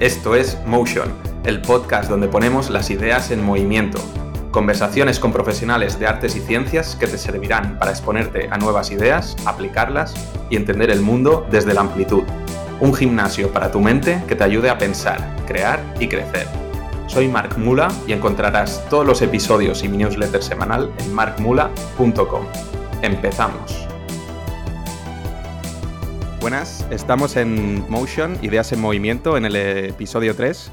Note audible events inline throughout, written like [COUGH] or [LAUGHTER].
Esto es Motion, el podcast donde ponemos las ideas en movimiento. Conversaciones con profesionales de artes y ciencias que te servirán para exponerte a nuevas ideas, aplicarlas y entender el mundo desde la amplitud. Un gimnasio para tu mente que te ayude a pensar, crear y crecer. Soy Mark Mula y encontrarás todos los episodios y mi newsletter semanal en markmula.com. Empezamos. Buenas, estamos en Motion, Ideas en Movimiento, en el episodio 3.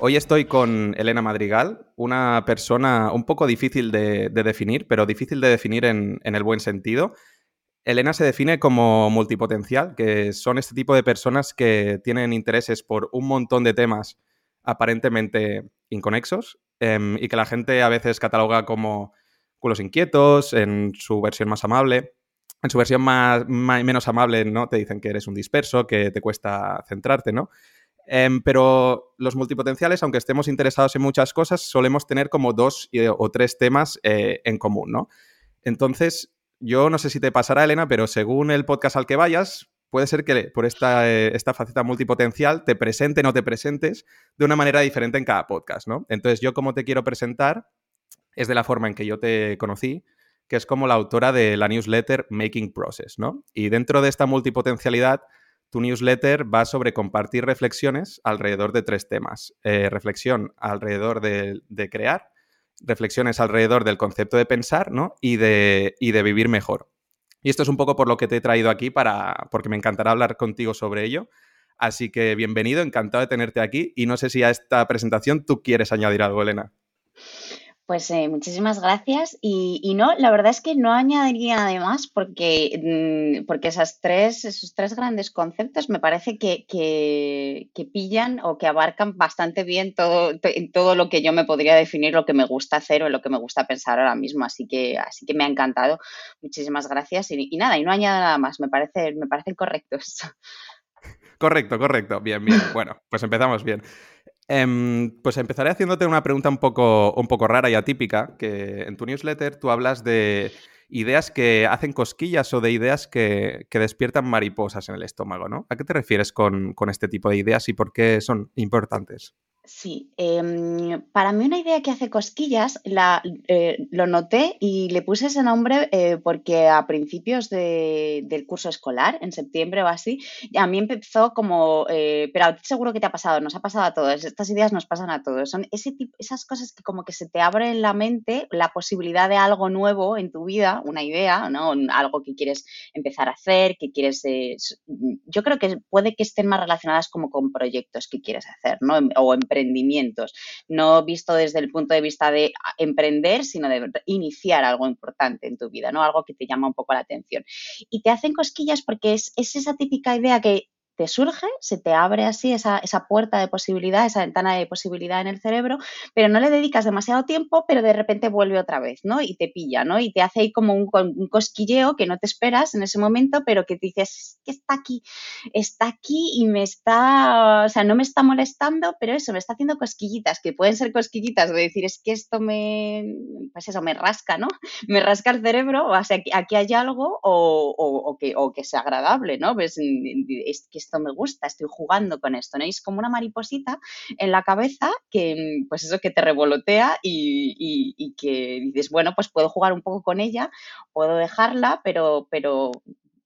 Hoy estoy con Elena Madrigal, una persona un poco difícil de, definir, pero difícil de definir en, el buen sentido. Elena se define como multipotencial, que son este tipo de personas que tienen intereses por un montón de temas aparentemente inconexos em, y que la gente a veces cataloga como culos inquietos en su versión más amable en su versión más, menos amable, ¿no? Te dicen que eres un disperso, que te cuesta centrarte, ¿no? Em, pero los multipotenciales, aunque estemos interesados en muchas cosas, solemos tener como dos o tres temas eh, en común, ¿no? Entonces, yo no sé si te pasará, Elena, pero según el podcast al que vayas, puede ser que por esta, eh, esta faceta multipotencial te presenten o te presentes de una manera diferente en cada podcast, ¿no? Entonces, yo como te quiero presentar es de la forma en que yo te conocí, que es como la autora de la newsletter Making Process, ¿no? Y dentro de esta multipotencialidad, tu newsletter va sobre compartir reflexiones alrededor de tres temas. Eh, reflexión alrededor de, crear, reflexiones alrededor del concepto de pensar, ¿no? Y de, y de vivir mejor. Y esto es un poco por lo que te he traído aquí, para, porque me encantará hablar contigo sobre ello. Así que bienvenido, encantado de tenerte aquí. Y no sé si a esta presentación tú quieres añadir algo, Elena. Pues eh, muchísimas gracias. Y, no, la verdad es que no añadiría nada más porque, mm, porque esas tres, esos tres grandes conceptos me parece que, pillan o que abarcan bastante bien todo, todo lo que yo me podría definir, lo que me gusta hacer o lo que me gusta pensar ahora mismo. Así que, así que me ha encantado. Muchísimas gracias. Y, nada, y no añado nada más, me, parece, me parecen correctos. [LAUGHS] Correcto, correcto. Bien, bien. [LAUGHS] Bueno, pues empezamos bien. Em, pues empezaré haciéndote una pregunta un poco, un poco rara y atípica, que en tu newsletter tú hablas de ideas que hacen cosquillas o de ideas que, que despiertan mariposas en el estómago, ¿no? ¿A qué te refieres con, con este tipo de ideas y por qué son importantes? Sí, em, para mí una idea que hace cosquillas la, eh, lo noté y le puse ese nombre eh, porque a principios de- del curso escolar, en septiembre o así, a mí empezó como, eh, pero seguro que te ha pasado, nos ha pasado a todos, estas ideas nos pasan a todos, son ese tipo, esas cosas que como que se te abre en la mente la posibilidad de algo nuevo en tu vida, una idea, ¿no? Algo que quieres empezar a hacer, que quieres, yo creo que puede que estén más relacionadas como con proyectos que quieres hacer, ¿no? O emprendimientos, no visto desde el punto de vista de emprender, sino de iniciar algo importante en tu vida, ¿no? Algo que te llama un poco la atención. Y te hacen cosquillas porque es, es esa típica idea que te surge, se te abre así esa, esa, puerta de posibilidad, esa ventana de posibilidad en el cerebro, pero no le dedicas demasiado tiempo, pero de repente vuelve otra vez, ¿no? Y te pilla, ¿no? Y te hace ahí como un, un cosquilleo que no te esperas en ese momento, pero que te dices, que está aquí, está aquí y me está, o sea, no me está molestando, pero eso, me está haciendo cosquillitas, que pueden ser cosquillitas de decir, es que esto me, pues eso, me rasca, ¿no? [LAUGHS] Me rasca el cerebro, o sea, aquí, hay algo o, que, o que sea agradable, ¿no? Pues, es que esto me gusta, estoy jugando con esto, ¿no? es como una mariposita en la cabeza que, pues eso, que te revolotea y, y, que dices, bueno, pues puedo jugar un poco con ella, puedo dejarla, pero, pero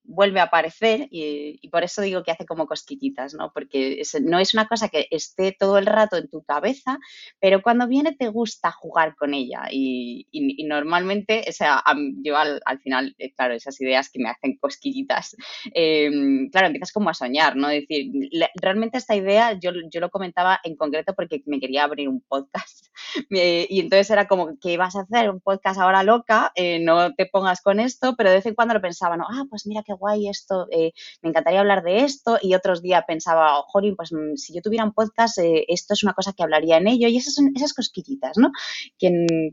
vuelve a aparecer y, por eso digo que hace como cosquillitas, ¿no? Porque no es una cosa que esté todo el rato en tu cabeza, pero cuando viene te gusta jugar con ella y, normalmente, o sea, yo al, final, eh, claro, esas ideas que me hacen cosquillitas, em, claro, empiezas como a soñar, ¿no? Es decir, realmente esta idea yo, yo lo comentaba en concreto porque me quería abrir un podcast [LAUGHS] y entonces era como, ¿qué vas a hacer? Un podcast ahora loca, eh, no te pongas con esto, pero de vez en cuando lo pensaba, ¿no? Ah, pues mira qué guay esto, eh, me encantaría hablar de esto. Y otros días pensaba, oh, pues mm, si yo tuviera un podcast, eh, esto es una cosa que hablaría en ello. Y esas son esas cosquillitas, ¿no? Que,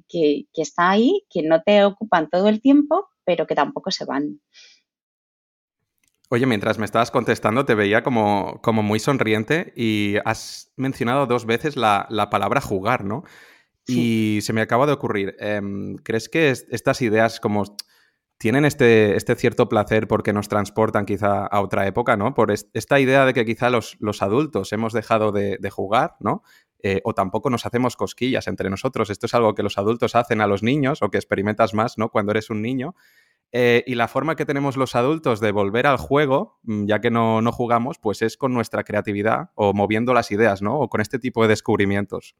que, que está ahí, que no te ocupan todo el tiempo, pero que tampoco se van. Oye, mientras me estabas contestando, te veía como, como muy sonriente y has mencionado dos veces la, la palabra jugar, ¿no? Y se me acaba de ocurrir, em, ¿crees que estas ideas como tienen este, este, cierto placer porque nos transportan quizá a otra época, ¿no? Por esta idea de que quizá los, los adultos hemos dejado de, jugar, ¿no? Eh, o tampoco nos hacemos cosquillas entre nosotros. Esto es algo que los adultos hacen a los niños o que experimentas más, ¿no? Cuando eres un niño. Eh, y la forma que tenemos los adultos de volver al juego, mm, ya que no, no, jugamos, pues es con nuestra creatividad o moviendo las ideas, ¿no? O con este tipo de descubrimientos.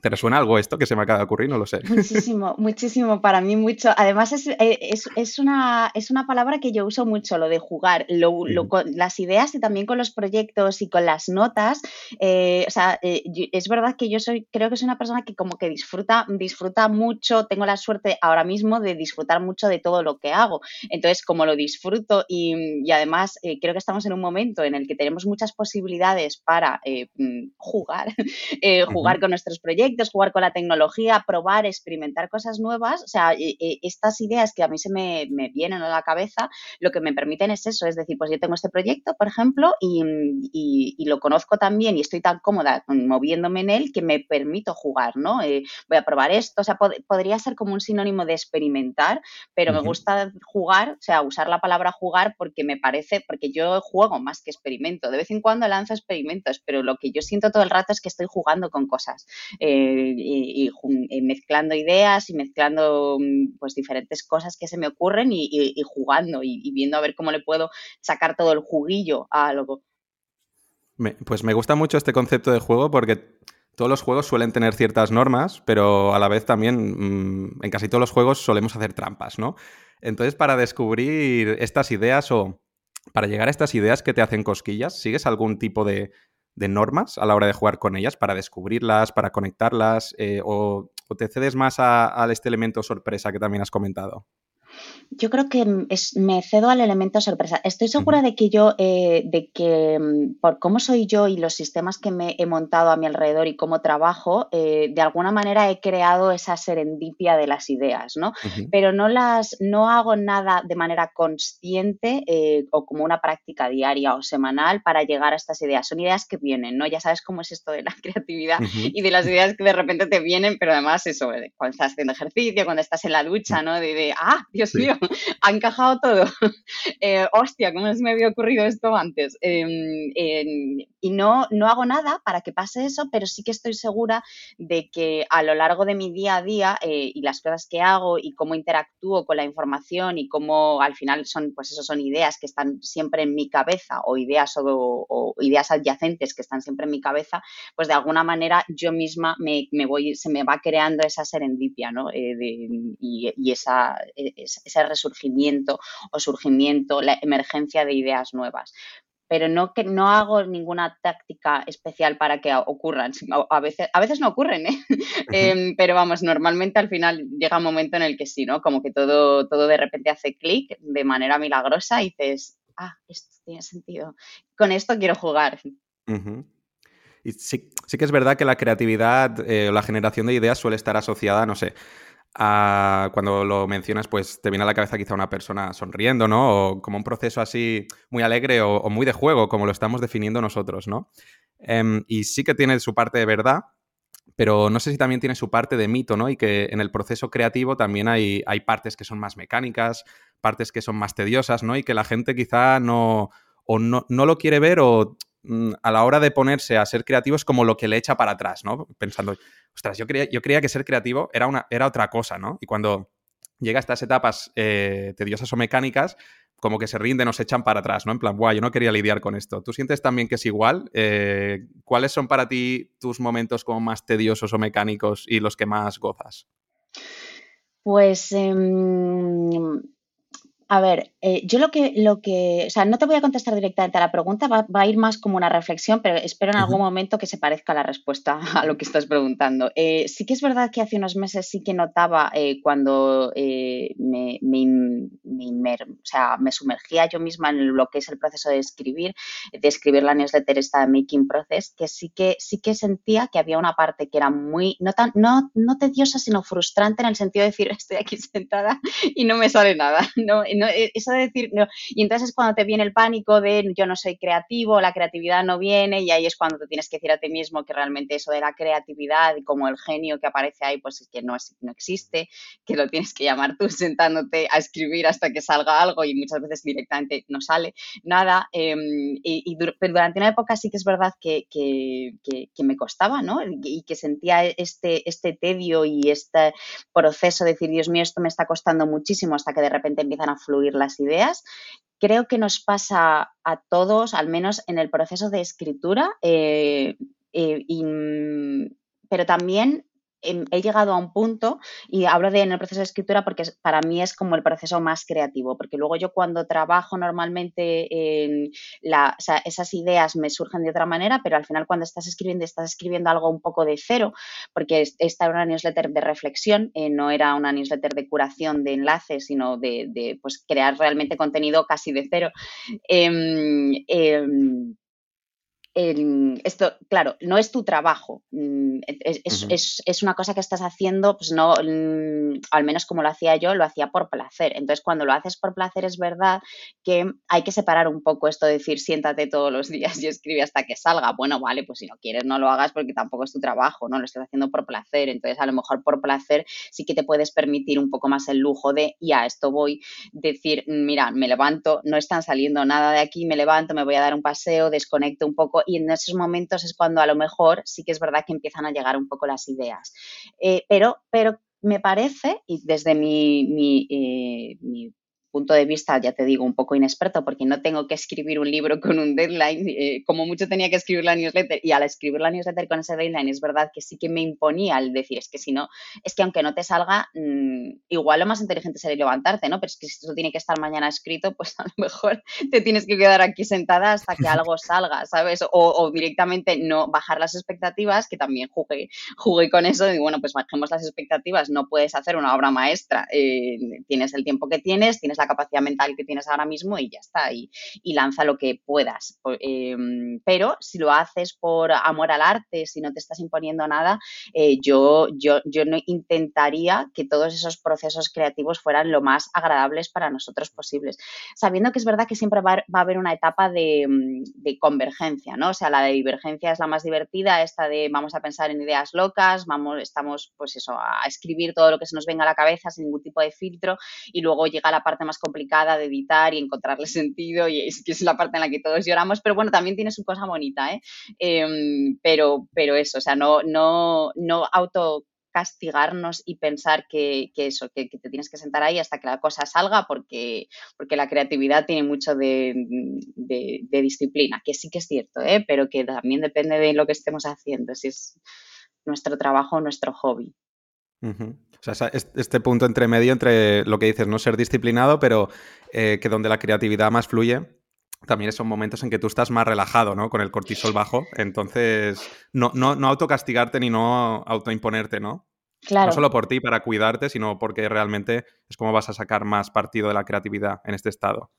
¿Te resuena algo esto que se me acaba de ocurrir? No lo sé. [LAUGHS] Muchísimo, muchísimo, para mí mucho. Además es, eh, es, es, una, es una palabra que yo uso mucho, lo de jugar, lo, lo, con las ideas y también con los proyectos y con las notas. Eh, o sea, eh, es verdad que yo soy, creo que soy una persona que como que disfruta, disfruta mucho, tengo la suerte ahora mismo de disfrutar mucho de todo lo que hago. Entonces, como lo disfruto y, y además creo que estamos en un momento en el que tenemos muchas posibilidades para mm, jugar, [LAUGHS] jugar con nuestros proyectos jugar con la tecnología, probar, experimentar cosas nuevas. O sea, estas ideas que a mí se me, vienen a la cabeza, lo que me permiten es eso, es decir, pues yo tengo este proyecto, por ejemplo, y, lo conozco también y estoy tan cómoda moviéndome en él que me permito jugar, ¿no? Eh, voy a probar esto, o sea, podría ser como un sinónimo de experimentar, pero me gusta jugar, o sea, usar la palabra jugar porque me parece, porque yo juego más que experimento. De vez en cuando lanzo experimentos, pero lo que yo siento todo el rato es que estoy jugando con cosas. Eh, y, mezclando ideas y mezclando mm, pues diferentes cosas que se me ocurren y, jugando y, viendo a ver cómo le puedo sacar todo el juguillo a algo. pues me gusta mucho este concepto de juego porque todos los juegos suelen tener ciertas normas, pero a la vez también mm, en casi todos los juegos solemos hacer trampas, ¿no? Entonces, para descubrir estas ideas o para llegar a estas ideas que te hacen cosquillas, ¿sigues algún tipo de, de normas a la hora de jugar con ellas para descubrirlas, para conectarlas, eh, o, te cedes más a, este elemento sorpresa que también has comentado? Yo creo que me cedo al elemento sorpresa. Estoy segura de que yo, eh, de que mm, por cómo soy yo y los sistemas que me he montado a mi alrededor y cómo trabajo, eh, de alguna manera he creado esa serendipia de las ideas, ¿no? Pero no las, no hago nada de manera consciente eh, o como una práctica diaria o semanal para llegar a estas ideas. Son ideas que vienen, ¿no? Ya sabes cómo es esto de la [LAUGHS] creatividad y de las ideas que de repente te vienen, pero además eso, cuando estás haciendo ejercicio, cuando estás en la ducha, ¿no? De, de ah, Dios mío, [LAUGHS] ha encajado todo. [LAUGHS] Eh, hostia, ¿cómo se me había ocurrido esto antes? Em, y no, no hago nada para que pase eso, pero sí que estoy segura de que a lo largo de mi día a día eh, y las cosas que hago y cómo interactúo con la información y cómo al final son, pues eso son ideas que están siempre en mi cabeza o ideas o, ideas adyacentes que están siempre en mi cabeza, pues de alguna manera yo misma me, voy, se me va creando esa serendipia, ¿no? Eh, y, esa, e, ese resurgimiento o surgimiento, la emergencia de ideas nuevas pero no que no hago ninguna táctica especial para que ocurran. A veces, a veces no ocurren, ¿eh? Em, pero vamos, normalmente al final llega un momento en el que sí, ¿no? Como que todo, todo de repente hace clic de manera milagrosa y dices, ah, esto tiene sentido. Con esto quiero jugar. Y sí, sí, que es verdad que la creatividad eh, o la generación de ideas suele estar asociada, no sé, cuando lo mencionas, pues te viene a la cabeza quizá una persona sonriendo, ¿no? O como un proceso así muy alegre o, muy de juego, como lo estamos definiendo nosotros, ¿no? Em, y sí que tiene su parte de verdad, pero no sé si también tiene su parte de mito, ¿no? Y que en el proceso creativo también hay, hay partes que son más mecánicas, partes que son más tediosas, ¿no? Y que la gente quizá no, o no, no lo quiere ver o a la hora de ponerse a ser creativo es como lo que le echa para atrás, ¿no? Pensando, ostras, yo creía, yo creía que ser creativo era, una, era otra cosa, ¿no? Y cuando llega a estas etapas eh, tediosas o mecánicas, como que se rinden o se echan para atrás, ¿no? En plan, guau, yo no quería lidiar con esto. ¿Tú sientes también que es igual? Eh, ¿Cuáles son para ti tus momentos como más tediosos o mecánicos y los que más gozas? Pues em, a ver, eh, yo lo que, lo que, o sea, no te voy a contestar directamente a la pregunta, va, a ir más como una reflexión, pero espero en algún momento que se parezca la respuesta [LAUGHS] a lo que estás preguntando. Eh, sí que es verdad que hace unos meses sí que notaba eh, cuando me, o sea, me sumergía yo misma en lo que es el proceso de escribir, de escribir la newsletter esta de Making Process, que sí que sí que sentía que había una parte que era muy, no tan, no, no tediosa, sino frustrante en el sentido de decir, [LAUGHS] estoy aquí sentada y no me sale nada, [LAUGHS] ¿no? E, eso de decir, no. y entonces es cuando te viene el pánico de yo no soy creativo, la creatividad no viene y ahí es cuando te tienes que decir a ti mismo que realmente eso de la creatividad y como el genio que aparece ahí, pues es que no, es, no existe, que lo tienes que llamar tú sentándote a escribir hasta que salga algo y muchas veces directamente no sale nada. Em, y, pero durante una época sí que es verdad que, que, que, me costaba, ¿no? Y que sentía este, este tedio y este proceso de decir, Dios mío, esto me está costando muchísimo hasta que de repente empiezan a las ideas. Creo que nos pasa a todos, al menos en el proceso de escritura, eh, eh, pero también he llegado a un punto, y hablo de en el proceso de escritura porque para mí es como el proceso más creativo, porque luego yo cuando trabajo normalmente en esas ideas me surgen de otra manera, pero al final cuando estás escribiendo, estás escribiendo algo un poco de cero, porque esta era una newsletter de reflexión, eh, no era una newsletter de curación de enlaces, sino de, pues, crear realmente contenido casi de cero. Em, esto, claro, no es tu trabajo, mm, es, una cosa que estás haciendo, pues no, mm, al menos como lo hacía yo, lo hacía por placer. Entonces, cuando lo haces por placer, es verdad que hay que separar un poco esto de decir, siéntate todos los días y escribe hasta que salga. Bueno, vale, pues si no quieres, no lo hagas porque tampoco es tu trabajo, ¿no? Lo estás haciendo por placer. Entonces, a lo mejor por placer sí que te puedes permitir un poco más el lujo de, ya, esto voy, decir, mira, me levanto, no están saliendo nada de aquí, me levanto, me voy a dar un paseo, desconecto un poco y en esos momentos es cuando a lo mejor sí que es verdad que empiezan a llegar un poco las ideas. Eh, pero, pero me parece, y desde mi, eh, mi punto de vista, ya te digo, un poco inexperto, porque no tengo que escribir un libro con un deadline, eh, como mucho tenía que escribir la newsletter, y al escribir la newsletter con ese deadline es verdad que sí que me imponía el decir, es que si no, es que aunque no te salga, mm, igual lo más inteligente sería levantarte, ¿no? Pero es que si esto tiene que estar mañana escrito, pues a lo mejor [LAUGHS] te tienes que quedar aquí sentada hasta que algo salga, ¿sabes? O, directamente no bajar las expectativas, que también jugué, jugué con eso, y bueno, pues bajemos las expectativas, no puedes hacer una obra maestra, eh, tienes el tiempo que tienes, tienes la capacidad mental que tienes ahora mismo y ya está, y, lanza lo que puedas. Em, pero si lo haces por amor al arte, si no te estás imponiendo nada, eh, yo, yo, yo no intentaría que todos esos procesos creativos fueran lo más agradables para nosotros posibles, sabiendo que es verdad que siempre va, a haber una etapa de, de, convergencia, ¿no? O sea, la de divergencia es la más divertida, esta de vamos a pensar en ideas locas, vamos, estamos, pues eso, a escribir todo lo que se nos venga a la cabeza sin ningún tipo de filtro y luego llega la parte más complicada de editar y encontrarle [LAUGHS] sentido y es que es la parte en la que todos lloramos, pero bueno, también tiene su cosa bonita, ¿eh? Em, pero, pero eso, o sea, no, no, no auto y pensar que, eso, que, te tienes que sentar ahí hasta que la cosa salga porque, porque la creatividad tiene mucho de, disciplina, que sí que es cierto, ¿eh? pero que también depende de lo que estemos haciendo, si es nuestro trabajo o nuestro hobby. O sea, este punto entre medio, entre lo que dices, no ser disciplinado, pero eh, que donde la creatividad más fluye, también son momentos en que tú estás más relajado, ¿no? Con el cortisol bajo. Entonces, no, no, no autocastigarte ni no autoimponerte, ¿no? Claro. No solo por ti para cuidarte, sino porque realmente es como vas a sacar más partido de la creatividad en este estado.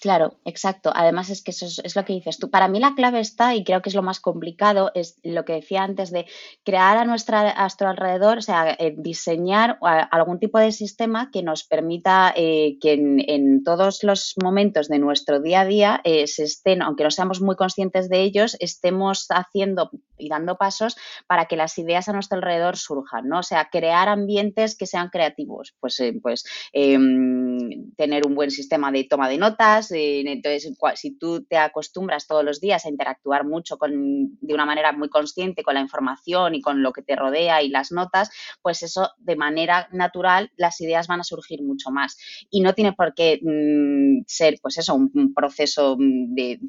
Claro, exacto. Además es que eso es, lo que dices tú. Para mí la clave está, y creo que es lo más complicado, es lo que decía antes de crear a, nuestra, nuestro alrededor, o sea, eh, diseñar algún tipo de sistema que nos permita eh, que en, todos los momentos de nuestro día a día eh, se estén, aunque no seamos muy conscientes de ellos, estemos haciendo y dando pasos para que las ideas a nuestro alrededor surjan, ¿no? O sea, crear ambientes que sean creativos. Pues, pues em, tener un buen sistema de toma de notas eh, entonces, si tú te acostumbras todos los días a interactuar mucho con, de una manera muy consciente con la información y con lo que te rodea y las notas, pues eso de manera natural las ideas van a surgir mucho más. Y no tiene por qué mm, ser, pues eso, un, proceso mm, de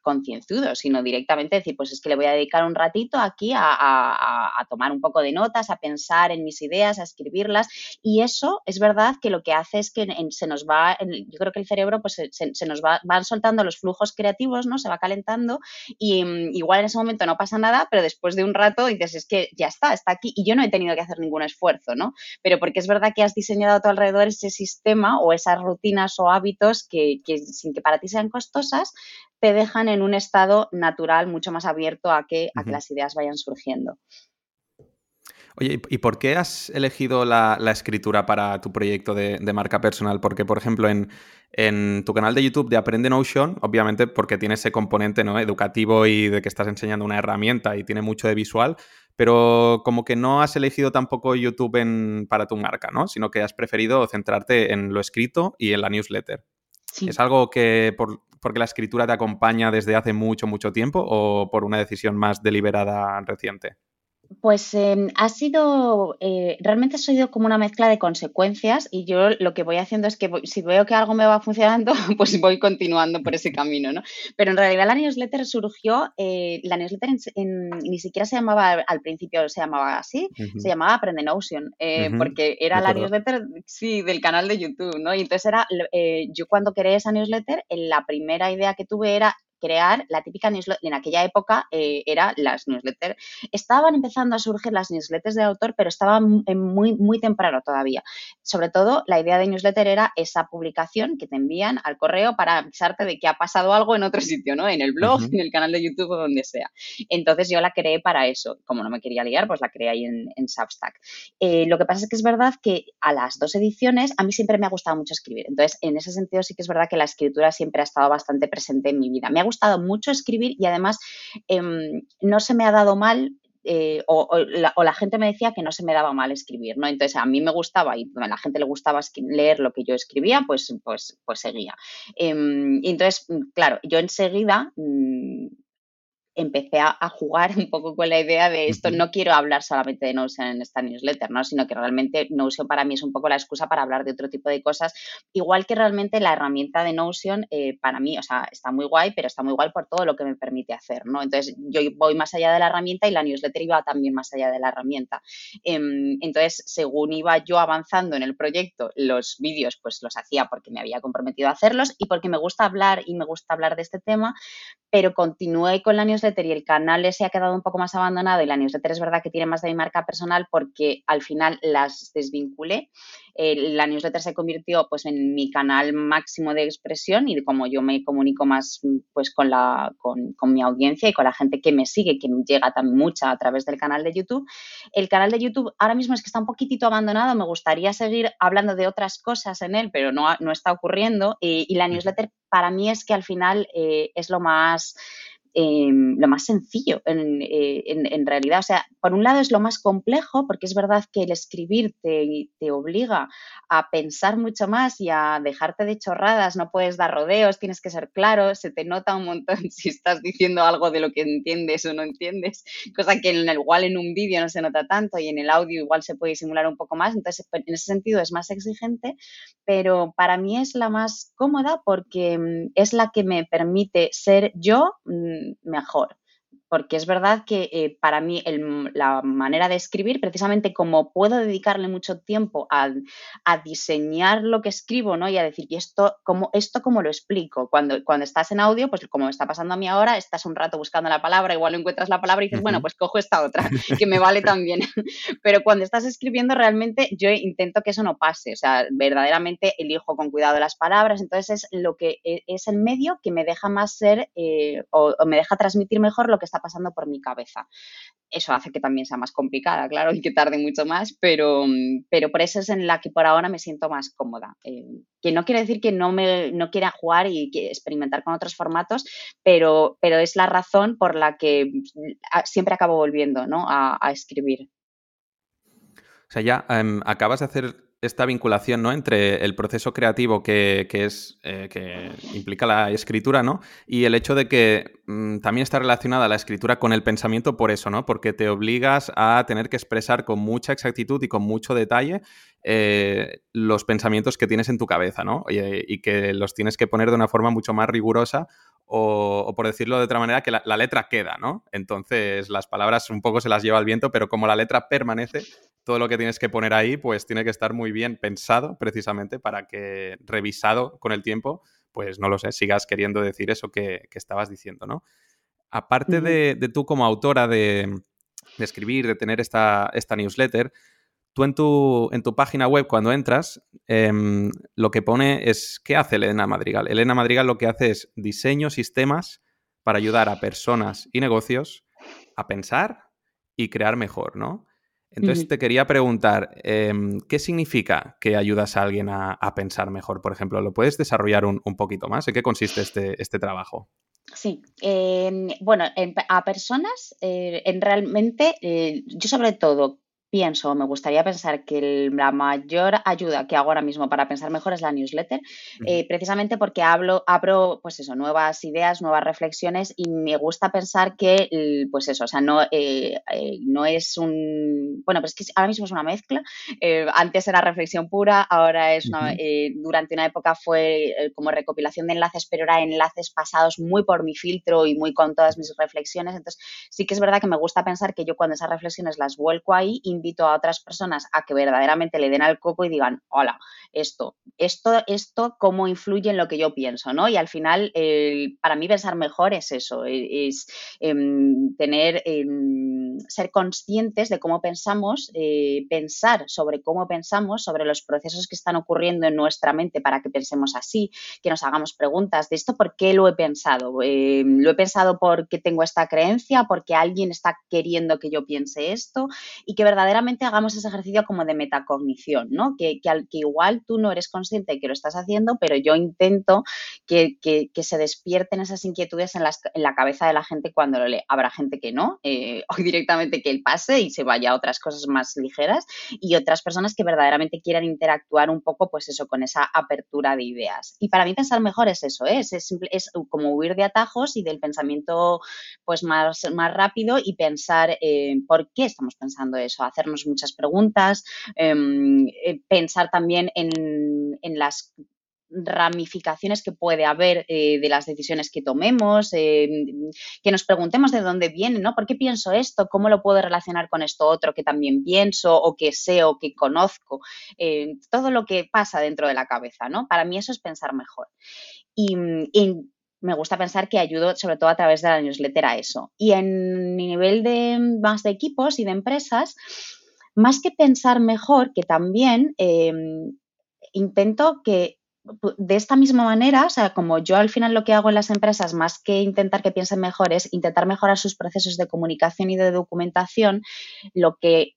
concienzudo, sino directamente decir, pues es que le voy a dedicar un ratito aquí a, tomar un poco de notas, a pensar en mis ideas, a escribirlas. Y eso es verdad que lo que hace es que se nos va, yo creo que el cerebro pues se, nos van soltando los flujos creativos, ¿no? Se va calentando y mm, igual en ese momento no pasa nada, pero después de un rato dices, es que ya está, está aquí y yo no he tenido que hacer ningún esfuerzo, ¿no? Pero porque es verdad que has diseñado a tu alrededor ese sistema o esas rutinas o hábitos que, sin que para ti sean costosas, te dejan en un estado natural mucho más abierto a que, a que las ideas vayan surgiendo. Oye, ¿y por qué has elegido la, escritura para tu proyecto de, marca personal? Porque, por ejemplo, en, tu canal de YouTube de Aprende Notion, obviamente porque tiene ese componente ¿no? educativo y de que estás enseñando una herramienta y tiene mucho de visual, pero como que no has elegido tampoco YouTube para tu marca, ¿no? Sino que has preferido centrarte en lo escrito y en la newsletter. ¿Es algo que por, porque la escritura te acompaña desde hace mucho, mucho tiempo o por una decisión más deliberada reciente? Pues em, ha sido, eh, realmente ha sido como una mezcla de consecuencias y yo lo que voy haciendo es que si veo que algo me va funcionando, [LAUGHS] pues voy continuando por ese camino, ¿no? Pero en realidad la newsletter surgió, eh, la newsletter ni siquiera se llamaba al principio, se llamaba así, se llamaba Aprende Notion, eh, porque era la newsletter, sí, del canal de YouTube, ¿no? Y entonces era, yo cuando creé esa newsletter, la primera idea que tuve era crear la típica newsletter, en aquella época eh, era las newsletters, estaban empezando a surgir las newsletters de autor, pero estaban muy, muy temprano todavía. Sobre todo, la idea de newsletter era esa publicación que te envían al correo para avisarte de que ha pasado algo en otro [LAUGHS] sitio, ¿no? En el blog, en el canal de YouTube o donde sea. Entonces yo la creé para eso. Como no me quería liar, pues la creé ahí en, Substack. Eh, lo que pasa es que es verdad que a las dos ediciones a mí siempre me ha gustado mucho escribir. Entonces, en ese sentido sí que es verdad que la escritura siempre ha estado bastante presente en mi vida. Me ha gustado mucho escribir y además em, no se me ha dado mal eh, o, la, gente me decía que no se me daba mal escribir, ¿no? Entonces a mí me gustaba y a la gente le gustaba leer lo que yo escribía, pues, pues, pues seguía. Em, entonces, claro, yo enseguida mm, empecé a, jugar [LAUGHS] un poco con la idea de esto, no quiero hablar solamente de Notion en esta newsletter, ¿no? sino que realmente Notion para mí es un poco la excusa para hablar de otro tipo de cosas, igual que realmente la herramienta de Notion eh, para mí, o sea, está muy guay, pero está muy guay por todo lo que me permite hacer, ¿no? Entonces, yo voy más allá de la herramienta y la newsletter iba también más allá de la herramienta. Em, entonces, según iba yo avanzando en el proyecto, los vídeos pues los hacía porque me había comprometido a hacerlos y porque me gusta hablar y me gusta hablar de este tema, pero continué con la newsletter y el canal se ha quedado un poco más abandonado y la newsletter es verdad que tiene más de mi marca personal porque al final las desvinculé. la newsletter se convirtió pues en mi canal máximo de expresión y como yo me comunico más pues con, la, con, mi audiencia y con la gente que me sigue, que me llega tan mucha a través del canal de YouTube. El canal de YouTube ahora mismo es que está un poquitito abandonado, me gustaría seguir hablando de otras cosas en él, pero no, no está ocurriendo y, y la newsletter para mí es que al final eh, es lo más Em, lo más sencillo eh, en, realidad. O sea, por un lado es lo más complejo, porque es verdad que el escribir te, te, obliga a pensar mucho más y a dejarte de chorradas, no puedes dar rodeos, tienes que ser claro, se te nota un montón [LAUGHS] si estás diciendo algo de lo que entiendes o no entiendes, cosa que en el, igual en un vídeo no se nota tanto y en el audio igual se puede simular un poco más, entonces en ese sentido es más exigente, pero para mí es la más cómoda porque mm, es la que me permite ser yo mm, mejor porque es verdad que eh, para mí la manera de escribir, precisamente como puedo dedicarle mucho tiempo a, diseñar lo que escribo, ¿no? Y a decir, ¿y esto cómo, esto cómo lo explico? Cuando, cuando estás en audio, pues como está pasando a mí ahora, estás un rato buscando la palabra, igual no encuentras la palabra y dices, bueno, pues cojo esta otra, [LAUGHS] que me vale también. [LAUGHS] Pero cuando estás escribiendo, realmente yo intento que eso no pase, o sea, verdaderamente elijo con cuidado las palabras, entonces es lo que e, es el medio que me deja más ser eh, o me deja transmitir mejor lo que está pasando por mi cabeza. Eso hace que también sea más complicada, claro, y que tarde mucho más, pero, pero por eso es en la que por ahora me siento más cómoda. Eh, que no quiere decir que no, me, no quiera jugar y experimentar con otros formatos, pero, pero es la razón por la que siempre acabo volviendo ¿no? a, escribir. O sea, ya em, acabas de hacer esta vinculación ¿no? entre el proceso creativo que, es, eh, que implica la escritura ¿no? y el hecho de que mm, también está relacionada la escritura con el pensamiento por eso, ¿no? porque te obligas a tener que expresar con mucha exactitud y con mucho detalle eh, los pensamientos que tienes en tu cabeza ¿no? y, que los tienes que poner de una forma mucho más rigurosa o, por decirlo de otra manera, que la, la, letra queda, ¿no? Entonces las palabras un poco se las lleva el viento, pero como la letra permanece, todo lo que tienes que poner ahí, pues tiene que estar muy bien pensado precisamente para que revisado con el tiempo, pues no lo sé, sigas queriendo decir eso que, estabas diciendo, ¿no? Aparte de, tú como autora de, escribir, de tener esta, esta newsletter, tú en tu, en tu, página web cuando entras, em, lo que pone es, ¿qué hace Elena Madrigal? Elena Madrigal lo que hace es diseño sistemas para ayudar a personas y negocios a pensar y crear mejor, ¿no? Entonces te quería preguntar, em, ¿qué significa que ayudas a alguien a, pensar mejor? Por ejemplo, ¿lo puedes desarrollar un, poquito más? ¿En qué consiste este, este trabajo? Sí, em, bueno, a personas, eh, en realmente, eh, yo sobre todo pienso, me gustaría pensar que la mayor ayuda que hago ahora mismo para pensar mejor es la newsletter, eh, precisamente porque hablo, abro, pues eso, nuevas ideas, nuevas reflexiones y me gusta pensar que, pues eso, o sea, no, eh, eh, no es un, bueno, pero es que ahora mismo es una mezcla. antes era reflexión pura, ahora es una, durante una época fue como recopilación de enlaces, pero era enlaces pasados muy por mi filtro y muy con todas mis reflexiones. Entonces, sí que es verdad que me gusta pensar que yo cuando esas reflexiones las vuelco ahí, invito a otras personas a que verdaderamente le den al coco y digan, hola, esto, esto, esto, cómo influye en lo que yo pienso, ¿no? Y al final, para mí pensar mejor es eso, e, es, em, tener, em, ser conscientes de cómo pensamos, eh, pensar sobre cómo pensamos, sobre los procesos que están ocurriendo en nuestra mente para que pensemos así, que nos hagamos preguntas de esto, ¿por qué lo he pensado? Em, ¿Lo he pensado porque tengo esta creencia? ¿Porque alguien está queriendo que yo piense esto? Y que verdaderamente verdaderamente hagamos ese ejercicio como de metacognición, ¿no? Que, que, que igual tú no eres consciente de que lo estás haciendo, pero yo intento que, se despierten esas inquietudes en, la cabeza de la gente cuando lo lee. Habrá gente que no, eh, [LAUGHS] o directamente que él pase y se vaya a otras cosas más ligeras, y otras personas que verdaderamente quieran interactuar un poco, pues eso, con esa apertura de ideas. Y para mí pensar mejor es eso, ¿eh? es, es, como huir de atajos y del pensamiento pues más, más rápido y pensar eh, por qué estamos pensando eso, hacer muchas preguntas, em, eh, pensar también en, las ramificaciones que puede haber eh, de las decisiones que tomemos, em, que nos preguntemos de dónde viene, ¿no? ¿Por qué pienso esto? ¿Cómo lo puedo relacionar con esto otro que también pienso o que sé o que conozco? Eh, todo lo que pasa dentro de la cabeza, ¿no? Para mí eso es pensar mejor. Y, y me gusta pensar que ayudo sobre todo a través de la newsletter a eso. Y en nivel de más de equipos y de empresas, más que pensar mejor, que también em, intento que de esta misma manera, o sea, como yo al final lo que hago en las empresas, más que intentar que piensen mejor, es intentar mejorar sus procesos de comunicación y de documentación, lo que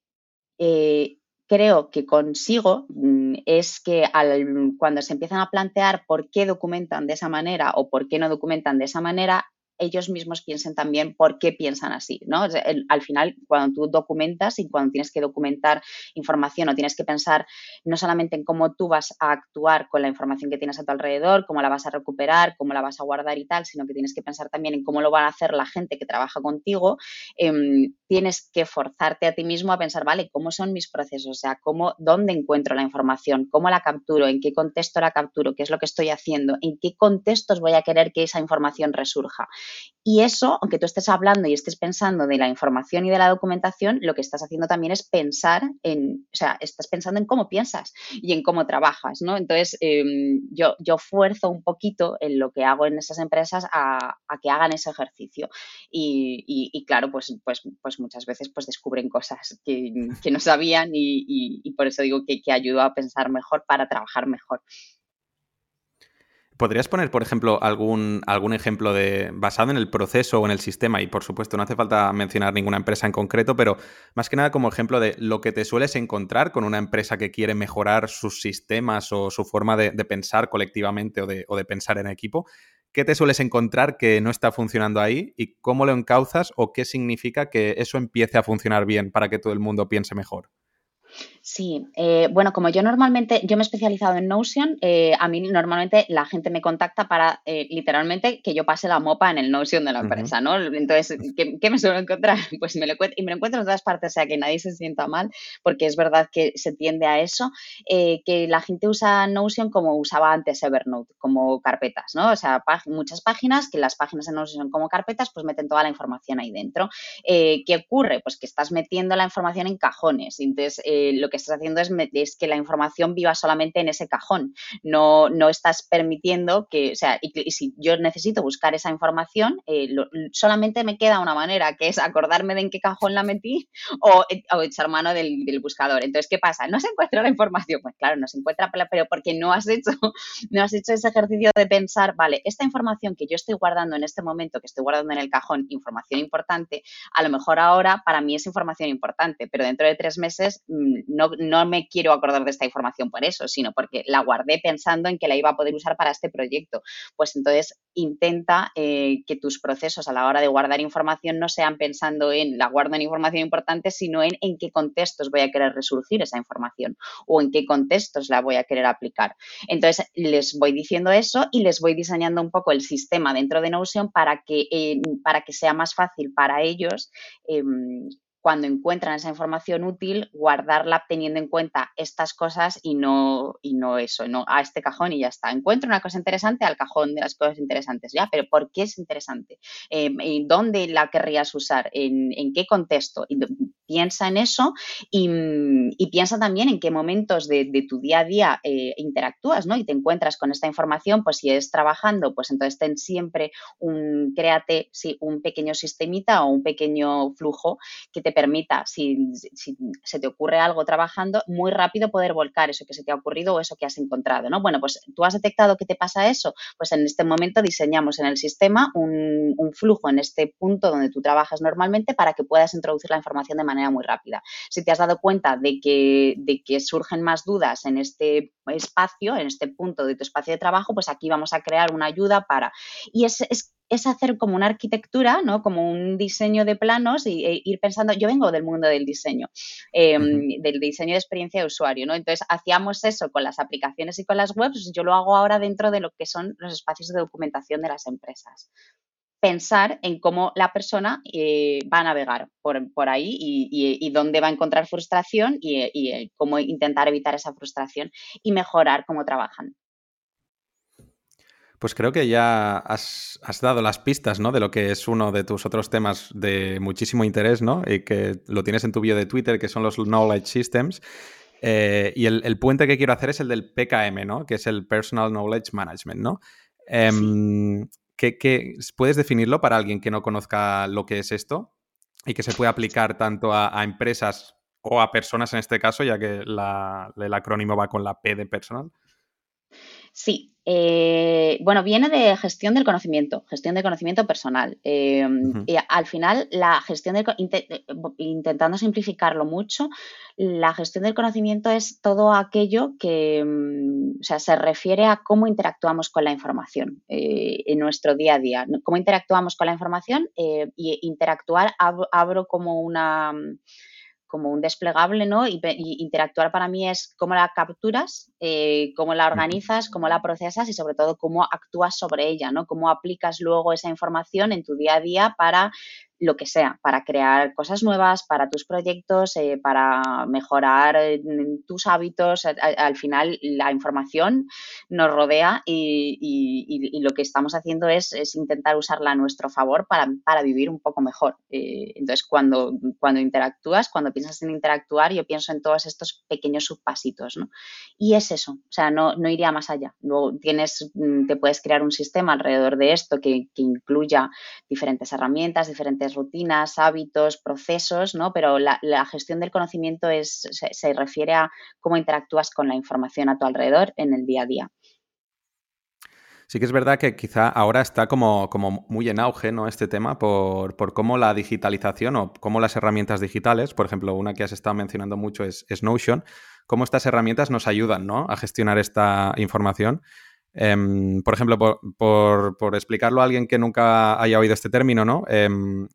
eh, creo que consigo mm, es que cuando se empiezan a plantear por qué documentan de esa manera o por qué no documentan de esa manera, ellos mismos piensen también por qué piensan así, ¿no? al final, cuando tú documentas y cuando tienes que documentar información o tienes que pensar no solamente en cómo tú vas a actuar con la información que tienes a tu alrededor, cómo la vas a recuperar, cómo la vas a guardar y tal, sino que tienes que pensar también en cómo lo van a hacer la gente que trabaja contigo, em, tienes que forzarte a ti mismo a pensar, vale, ¿cómo son mis procesos? O sea, ¿cómo, ¿dónde encuentro la información? ¿Cómo la capturo? ¿En qué contexto la capturo? ¿Qué es lo que estoy haciendo? ¿En qué contextos voy a querer que esa información resurja? Y eso, aunque tú estés hablando y estés pensando de la información y de la documentación, lo que estás haciendo también es pensar en, o sea, estás pensando en cómo piensas y en cómo trabajas, ¿no? Entonces, em, yo, yo fuerzo un poquito en lo que hago en esas empresas a, que hagan ese ejercicio. Y, claro, pues, pues, pues muchas veces pues descubren cosas que, no sabían y, por eso digo que, que ayudo a pensar mejor para trabajar mejor. ¿Podrías poner, por ejemplo, algún, algún ejemplo de basado en el proceso o en el sistema? Y por supuesto, no hace falta mencionar ninguna empresa en concreto, pero más que nada como ejemplo de lo que te sueles encontrar con una empresa que quiere mejorar sus sistemas o su forma de, pensar colectivamente o de, o de pensar en equipo. ¿Qué te sueles encontrar que no está funcionando ahí y cómo lo encauzas o qué significa que eso empiece a funcionar bien para que todo el mundo piense mejor? Sí, eh, bueno, como yo normalmente, yo me he especializado en Notion, eh, a mí normalmente la gente me contacta para eh, literalmente que yo pase la mopa en el Notion de la empresa, ¿no? Entonces, ¿qué, me suelo encontrar? [LAUGHS] Pues me lo y me lo encuentro en todas partes, o sea, que nadie se sienta mal, porque es verdad que se tiende a eso, que la gente usa Notion como usaba antes Evernote, como carpetas, ¿no? O sea, muchas páginas, que las páginas en Notion son como carpetas, pues meten toda la información ahí dentro. ¿Qué ocurre? Pues que estás metiendo la información en cajones, entonces lo que estás haciendo es, es, que la información viva solamente en ese cajón. No, no estás permitiendo que, o sea, y, si yo necesito buscar esa información, eh, solamente me queda una manera, que es acordarme de en qué cajón la metí o, echar mano del, del, buscador. Entonces, ¿qué pasa? No se encuentra la información. Pues claro, no se encuentra, pero porque no has hecho, [LAUGHS] no has hecho ese ejercicio de pensar, vale, esta información que yo estoy guardando en este momento, que estoy guardando en el cajón, información importante, a lo mejor ahora para mí es información importante, pero dentro de tres meses mm, no, me quiero acordar de esta información por eso, sino porque la guardé pensando en que la iba a poder usar para este proyecto. Pues entonces intenta eh, que tus procesos a la hora de guardar información no sean pensando en la guardo en información importante, sino en en qué contextos voy a querer resurgir esa información o en qué contextos la voy a querer aplicar. Entonces, les voy diciendo eso y les voy diseñando un poco el sistema dentro de Notion para que, eh, para que sea más fácil para ellos em, cuando encuentran esa información útil, guardarla teniendo en cuenta estas cosas y no, y no eso, no a este cajón y ya está. Encuentro una cosa interesante al cajón de las cosas interesantes, ya, pero ¿por qué es interesante? Eh, ¿Dónde la querrías usar? ¿En, en qué contexto? Piensa en eso y, y, piensa también en qué momentos de, de tu día a día eh, interactúas, ¿no? Y te encuentras con esta información, pues si es trabajando, pues entonces ten siempre un, créate, sí, un pequeño sistemita o un pequeño flujo que te permita, si, se te ocurre algo trabajando, muy rápido poder volcar eso que se te ha ocurrido o eso que has encontrado, ¿no? Bueno, pues tú has detectado que te pasa eso, pues en este momento diseñamos en el sistema un, flujo en este punto donde tú trabajas normalmente para que puedas introducir la información de manera muy rápida. Si te has dado cuenta de que, de que surgen más dudas en este espacio, en este punto de tu espacio de trabajo, pues aquí vamos a crear una ayuda para... Y es es hacer como una arquitectura, ¿no? Como un diseño de planos y, e ir pensando, yo vengo del mundo del diseño, eh, uh -huh. del diseño de experiencia de usuario, ¿no? Entonces, hacíamos eso con las aplicaciones y con las webs, yo lo hago ahora dentro de lo que son los espacios de documentación de las empresas. Pensar en cómo la persona eh, va a navegar por, por ahí y, y, y, dónde va a encontrar frustración y, y cómo intentar evitar esa frustración y mejorar cómo trabajan. Pues creo que ya has, has, dado las pistas, ¿no? De lo que es uno de tus otros temas de muchísimo interés, ¿no? Y que lo tienes en tu bio de Twitter, que son los Knowledge Systems. Eh, y el, el, puente que quiero hacer es el del PKM, ¿no? Que es el Personal Knowledge Management, ¿no? Eh, sí. ¿qué, qué, puedes definirlo para alguien que no conozca lo que es esto? Y que se puede aplicar tanto a, a empresas o a personas en este caso, ya que la, el acrónimo va con la P de personal. Sí, eh, bueno, viene de gestión del conocimiento, gestión de conocimiento personal. Eh, uh -huh. Y al final, la gestión del int intentando simplificarlo mucho, la gestión del conocimiento es todo aquello que, mm, o sea, se refiere a cómo interactuamos con la información eh, en nuestro día a día. Cómo interactuamos con la información eh, y interactuar ab abro como una como un desplegable, ¿no? Y, y, interactuar para mí es cómo la capturas, eh, cómo la organizas, cómo la procesas y sobre todo cómo actúas sobre ella, ¿no? Cómo aplicas luego esa información en tu día a día para lo que sea, para crear cosas nuevas, para tus proyectos, eh, para mejorar eh, tus hábitos. Al, al, final, la información nos rodea y, y, y, lo que estamos haciendo es, es, intentar usarla a nuestro favor para, para vivir un poco mejor. Eh, entonces, cuando, cuando interactúas, cuando piensas en interactuar, yo pienso en todos estos pequeños subpasitos, ¿no? Y es eso, o sea, no, no iría más allá. Luego tienes, mm, te puedes crear un sistema alrededor de esto que, que incluya diferentes herramientas, diferentes rutinas, hábitos, procesos, ¿no? Pero la, gestión del conocimiento es, se, refiere a cómo interactúas con la información a tu alrededor en el día a día. Sí que es verdad que quizá ahora está como, como muy en auge ¿no? este tema por, por, cómo la digitalización o cómo las herramientas digitales, por ejemplo, una que has estado mencionando mucho es, es Notion, cómo estas herramientas nos ayudan ¿no? a gestionar esta información. Um, por ejemplo, por, por, explicarlo a alguien que nunca haya oído este término, ¿no? Um,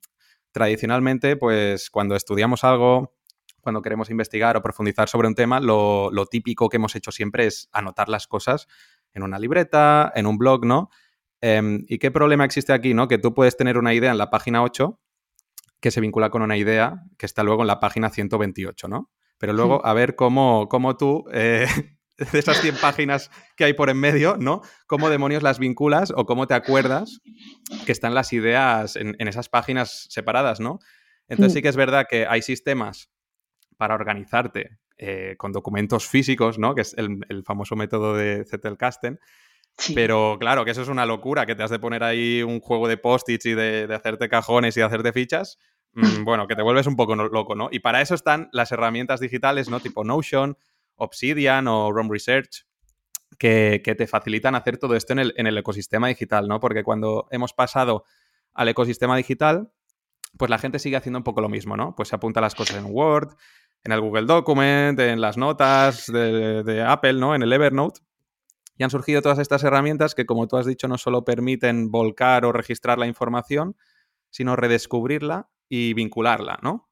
tradicionalmente, pues cuando estudiamos algo, cuando queremos investigar o profundizar sobre un tema, lo, lo, típico que hemos hecho siempre es anotar las cosas en una libreta, en un blog, ¿no? Um, ¿Y qué problema existe aquí, no? Que tú puedes tener una idea en la página 8 que se vincula con una idea que está luego en la página 128, ¿no? Pero luego sí. a ver cómo, cómo tú, eh, [LAUGHS] de esas 100 páginas que hay por en medio, ¿no? ¿Cómo demonios las vinculas o cómo te acuerdas que están las ideas en, en esas páginas separadas, ¿no? Entonces sí. sí que es verdad que hay sistemas para organizarte eh, con documentos físicos, ¿no? Que es el, famoso método de Zettelkasten. Pero claro, que eso es una locura, que te has de poner ahí un juego de post-its y de, hacerte cajones y de hacerte fichas. Mm, [LAUGHS] bueno, que te vuelves un poco loco, ¿no? Y para eso están las herramientas digitales, ¿no? Tipo Notion, Obsidian o Rome Research, que, te facilitan hacer todo esto en el, en el ecosistema digital, ¿no? Porque cuando hemos pasado al ecosistema digital, pues la gente sigue haciendo un poco lo mismo, ¿no? Pues se apunta las cosas en Word, en el Google Document, en las notas de, de, Apple, ¿no? En el Evernote. Y han surgido todas estas herramientas que, como tú has dicho, no solo permiten volcar o registrar la información, sino redescubrirla y vincularla, ¿no?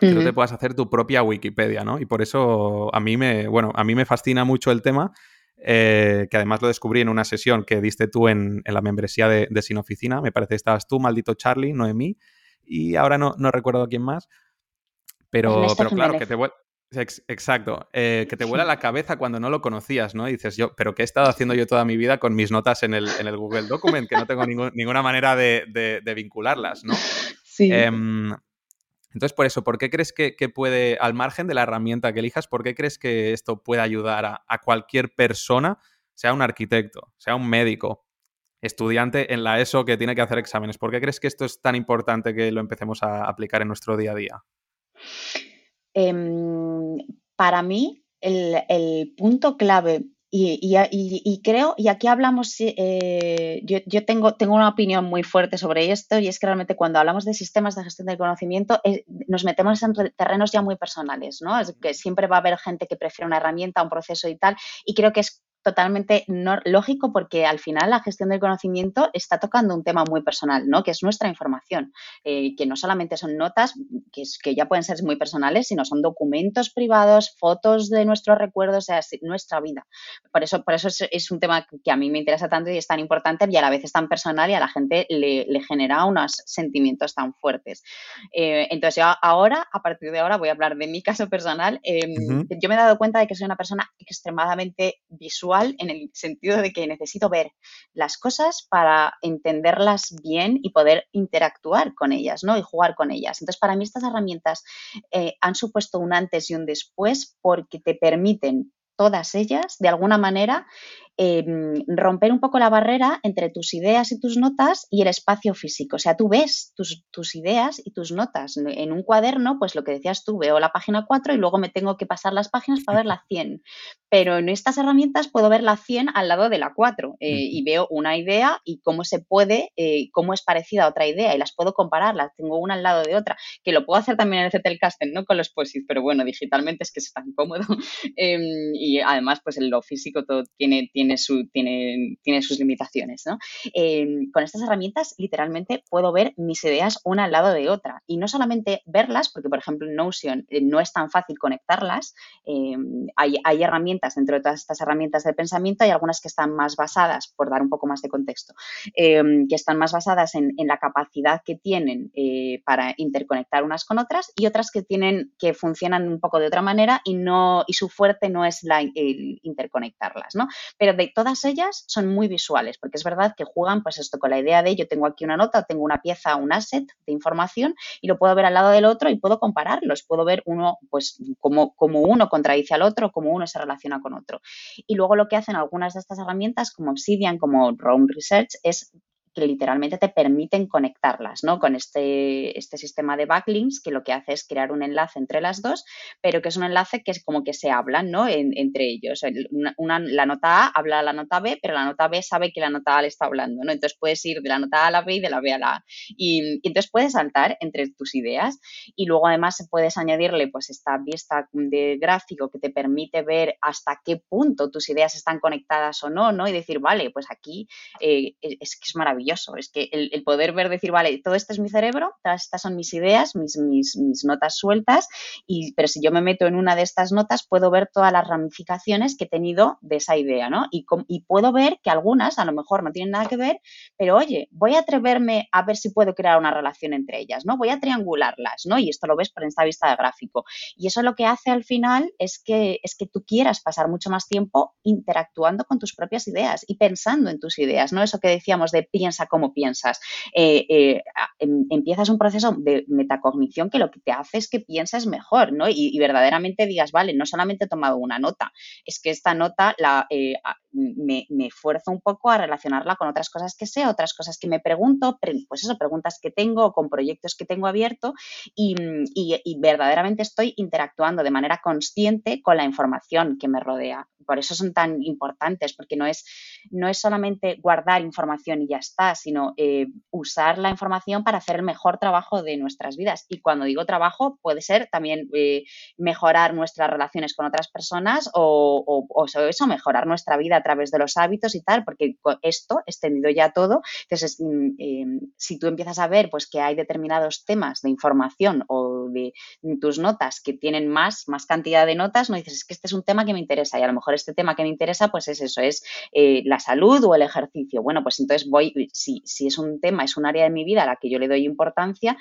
Que tú te puedas hacer tu propia Wikipedia, ¿no? Y por eso a mí me, bueno, a mí me fascina mucho el tema, eh, que además lo descubrí en una sesión que diste tú en, la membresía de, de, Sin Oficina. Me parece que estabas tú, maldito Charlie, Noemí, y ahora no, no recuerdo quién más. Pero, pero claro, que te vuelve... Exacto, eh, que te vuela la cabeza cuando no lo conocías, ¿no? Y dices, yo, pero ¿qué he estado haciendo yo toda mi vida con mis notas en el, en el Google Document? Que no tengo ninguna manera de, de, vincularlas, ¿no? [LAUGHS] Sí. Em, entonces, por eso, ¿por qué crees que, puede, al margen de la herramienta que elijas, ¿por qué crees que esto puede ayudar a, cualquier persona, sea un arquitecto, sea un médico, estudiante en la ESO que tiene que hacer exámenes? ¿Por qué crees que esto es tan importante que lo empecemos a aplicar en nuestro día a día? Em, para mí, el, punto clave y, creo, y aquí hablamos, eh, yo, tengo, tengo una opinión muy fuerte sobre esto y es que realmente cuando hablamos de sistemas de gestión del conocimiento eh, nos metemos en terrenos ya muy personales, ¿no? Es que siempre va a haber gente que prefiere una herramienta, un proceso y tal, y creo que es totalmente no, lógico porque al final la gestión del conocimiento está tocando un tema muy personal, ¿no? Que es nuestra información, eh, que no solamente son notas que, que, ya pueden ser muy personales, sino son documentos privados, fotos de nuestros recuerdos, o sea, nuestra vida. Por eso, por eso es, un tema que a mí me interesa tanto y es tan importante y a la vez es tan personal y a la gente le, genera unos sentimientos tan fuertes. Eh, entonces yo ahora, a partir de ahora, voy a hablar de mi caso personal. Em, yo me he dado cuenta de que soy una persona extremadamente visual en el sentido de que necesito ver las cosas para entenderlas bien y poder interactuar con ellas, ¿no? Y jugar con ellas. Entonces, para mí estas herramientas eh, han supuesto un antes y un después porque te permiten todas ellas, de alguna manera, Em, romper un poco la barrera entre tus ideas y tus notas y el espacio físico. O sea, tú ves tus, ideas y tus notas. En un cuaderno, pues lo que decías tú, veo la página 4 y luego me tengo que pasar las páginas para ver la 100. Pero en estas herramientas puedo ver la 100 al lado de la 4 eh, y veo una idea y cómo se puede, eh, cómo es parecida a otra idea y las puedo comparar, las tengo una al lado de otra, que lo puedo hacer también en el Zettelkasten, no con los posits, pero bueno, digitalmente es que es tan cómodo. [LAUGHS] Em, y además, pues en lo físico todo tiene, tiene tiene, tiene, sus limitaciones. ¿no? Eh, con estas herramientas, literalmente, puedo ver mis ideas una al lado de otra. Y no solamente verlas, porque, por ejemplo, en Notion eh, no es tan fácil conectarlas. Eh, hay, hay, herramientas, dentro de todas estas herramientas de pensamiento, hay algunas que están más basadas, por dar un poco más de contexto, que están más basadas en, en la capacidad que tienen para interconectar unas con otras y otras que tienen que funcionan un poco de otra manera y no y su fuerte no es la, el interconectarlas, ¿no? Pero de todas ellas son muy visuales, porque es verdad que juegan pues esto con la idea de yo tengo aquí una nota, tengo una pieza, un asset de información y lo puedo ver al lado del otro y puedo compararlos, puedo ver uno pues como, como uno contradice al otro, como uno se relaciona con otro. Y luego lo que hacen algunas de estas herramientas como Obsidian, como Roam Research, es que literalmente te permiten conectarlas, ¿no? Con este, este sistema de backlinks que lo que hace es crear un enlace entre las dos, pero que es un enlace que es como que se hablan, ¿no? entre ellos. La nota A habla a la nota B, pero la nota B sabe que la nota A le está hablando, ¿no? Entonces puedes ir de la nota A a la B y de la B a la A. Y, entonces puedes saltar entre tus ideas y luego además puedes añadirle pues esta vista de gráfico que te permite ver hasta qué punto tus ideas están conectadas o no, ¿no? Y decir, vale, pues aquí eh, es que es maravilloso es que el, poder ver, decir, vale, todo esto es mi cerebro, todas estas son mis ideas, mis, mis, notas sueltas, y, pero si yo me meto en una de estas notas, puedo ver todas las ramificaciones que he tenido de esa idea, ¿no? Y, y puedo ver que algunas a lo mejor no tienen nada que ver, pero oye, voy a atreverme a ver si puedo crear una relación entre ellas, ¿no? Voy a triangularlas, ¿no? Y esto lo ves por esta vista de gráfico. Y eso lo que hace al final es que, es que tú quieras pasar mucho más tiempo interactuando con tus propias ideas y pensando en tus ideas, ¿no? Eso que decíamos de piensa piensa cómo piensas. Eh, eh, em, empiezas un proceso de metacognición que lo que te hace es que pienses mejor, ¿no? Y, verdaderamente digas, vale, no solamente he tomado una nota, es que esta nota eh, me, me esfuerzo un poco a relacionarla con otras cosas que sé, otras cosas que me pregunto, pues eso, preguntas que tengo, con proyectos que tengo abierto y, y verdaderamente estoy interactuando de manera consciente con la información que me rodea. Por eso son tan importantes, porque no es, no es solamente guardar información y ya está, sino eh, usar la información para hacer el mejor trabajo de nuestras vidas. Y cuando digo trabajo, puede ser también eh, mejorar nuestras relaciones con otras personas o, o, eso, mejorar nuestra vida a través de los hábitos y tal, porque esto, extendido ya todo, entonces, mm, eh, si tú empiezas a ver pues, que hay determinados temas de información o de tus notas que tienen más, más cantidad de notas, no dices, es que este es un tema que me interesa y a lo mejor este tema que me interesa pues es eso, es la salud o el ejercicio. Bueno, pues entonces voy, si, si es un tema, es un área de mi vida a la que yo le doy importancia,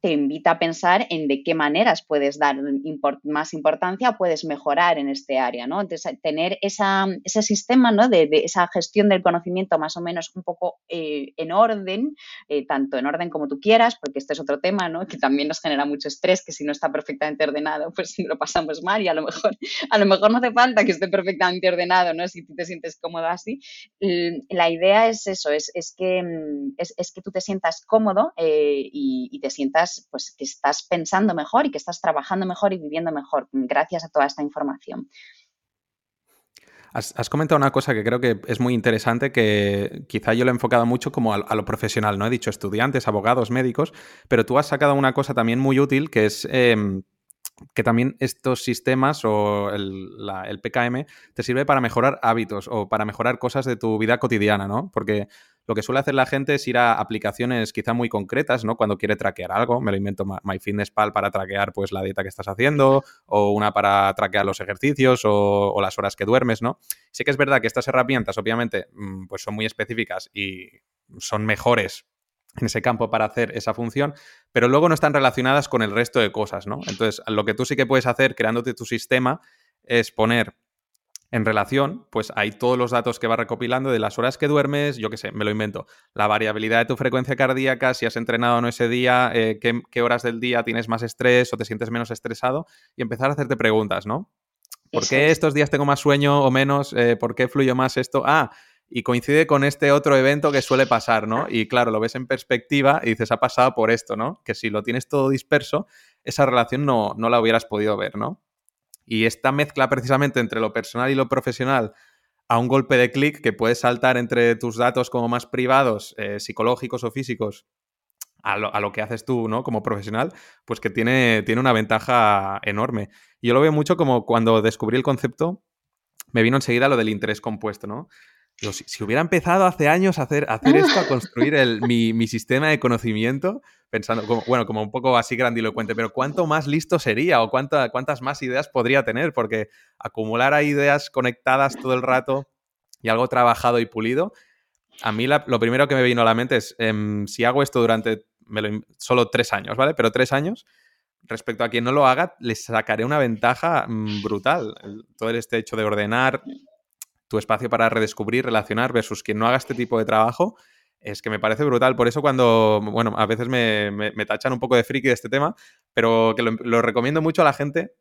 te invita a pensar en de qué maneras puedes dar más importancia o puedes mejorar en este área, ¿no? Entonces, tener esa, ese sistema, ¿no? De, esa gestión del conocimiento más o menos un poco eh, en orden, eh, tanto en orden como tú quieras, porque este es otro tema, ¿no? Que también nos genera mucho estrés, que si no está perfectamente ordenado, pues [LAUGHS] lo pasamos mal y a lo mejor, a lo mejor no hace falta que esté perfectamente ordenado, ¿no? Si tú te sientes cómodo así. La idea es eso, es, es que, tú te sientas cómodo eh, y te sientas pues, que estás pensando mejor y que estás trabajando mejor y viviendo mejor gracias a toda esta información. Has, comentado una cosa que creo que es muy interesante, que quizá yo lo he enfocado mucho como a, lo profesional, ¿no? He dicho estudiantes, abogados, médicos, pero tú has sacado una cosa también muy útil, que es em, que también estos sistemas o el, el, PKM te sirve para mejorar hábitos o para mejorar cosas de tu vida cotidiana, ¿no? Porque lo que suele hacer la gente es ir a aplicaciones quizá muy concretas, ¿no? Cuando quiere traquear algo, me lo invento MyFitnessPal para traquear pues la dieta que estás haciendo o una para traquear los ejercicios o, las horas que duermes, ¿no? Sí que es verdad que estas herramientas obviamente mm, pues son muy específicas y son mejores en ese campo para hacer esa función, pero luego no están relacionadas con el resto de cosas, ¿no? Entonces, lo que tú sí que puedes hacer creándote tu sistema es poner en relación, pues hay todos los datos que va recopilando de las horas que duermes, yo qué sé, me lo invento, la variabilidad de tu frecuencia cardíaca, si has entrenado o no ese día, eh, qué, horas del día tienes más estrés o te sientes menos estresado y empezar a hacerte preguntas, ¿no? ¿Por qué estos días tengo más sueño o menos? Eh, ¿Por qué fluyo más esto? Ah, y coincide con este otro evento que suele pasar, ¿no? Y claro, lo ves en perspectiva y dices, ha pasado por esto, ¿no? Que si lo tienes todo disperso, esa relación no, no la hubieras podido ver, ¿no? Y esta mezcla precisamente entre lo personal y lo profesional a un golpe de clic que puedes saltar entre tus datos como más privados, eh, psicológicos o físicos, a lo, que haces tú, ¿no? Como profesional, pues que tiene, tiene una ventaja enorme. Yo lo veo mucho como cuando descubrí el concepto, me vino enseguida lo del interés compuesto, ¿no? Si, hubiera empezado hace años a hacer, hacer esto, a construir mi, mi, sistema de conocimiento, pensando, como, bueno, como un poco así grandilocuente, pero ¿cuánto más listo sería o cuántas más ideas podría tener? Porque acumular ideas conectadas todo el rato y algo trabajado y pulido, a mí lo primero que me vino a la mente es, em, si hago esto durante solo tres años, ¿vale? Pero tres años, respecto a quien no lo haga, le sacaré una ventaja mm, brutal. todo este hecho de ordenar, tu espacio para redescubrir, relacionar versus quien no haga este tipo de trabajo, es que me parece brutal. Por eso cuando, bueno, a veces me, me, tachan un poco de friki de este tema, pero que lo, recomiendo mucho a la gente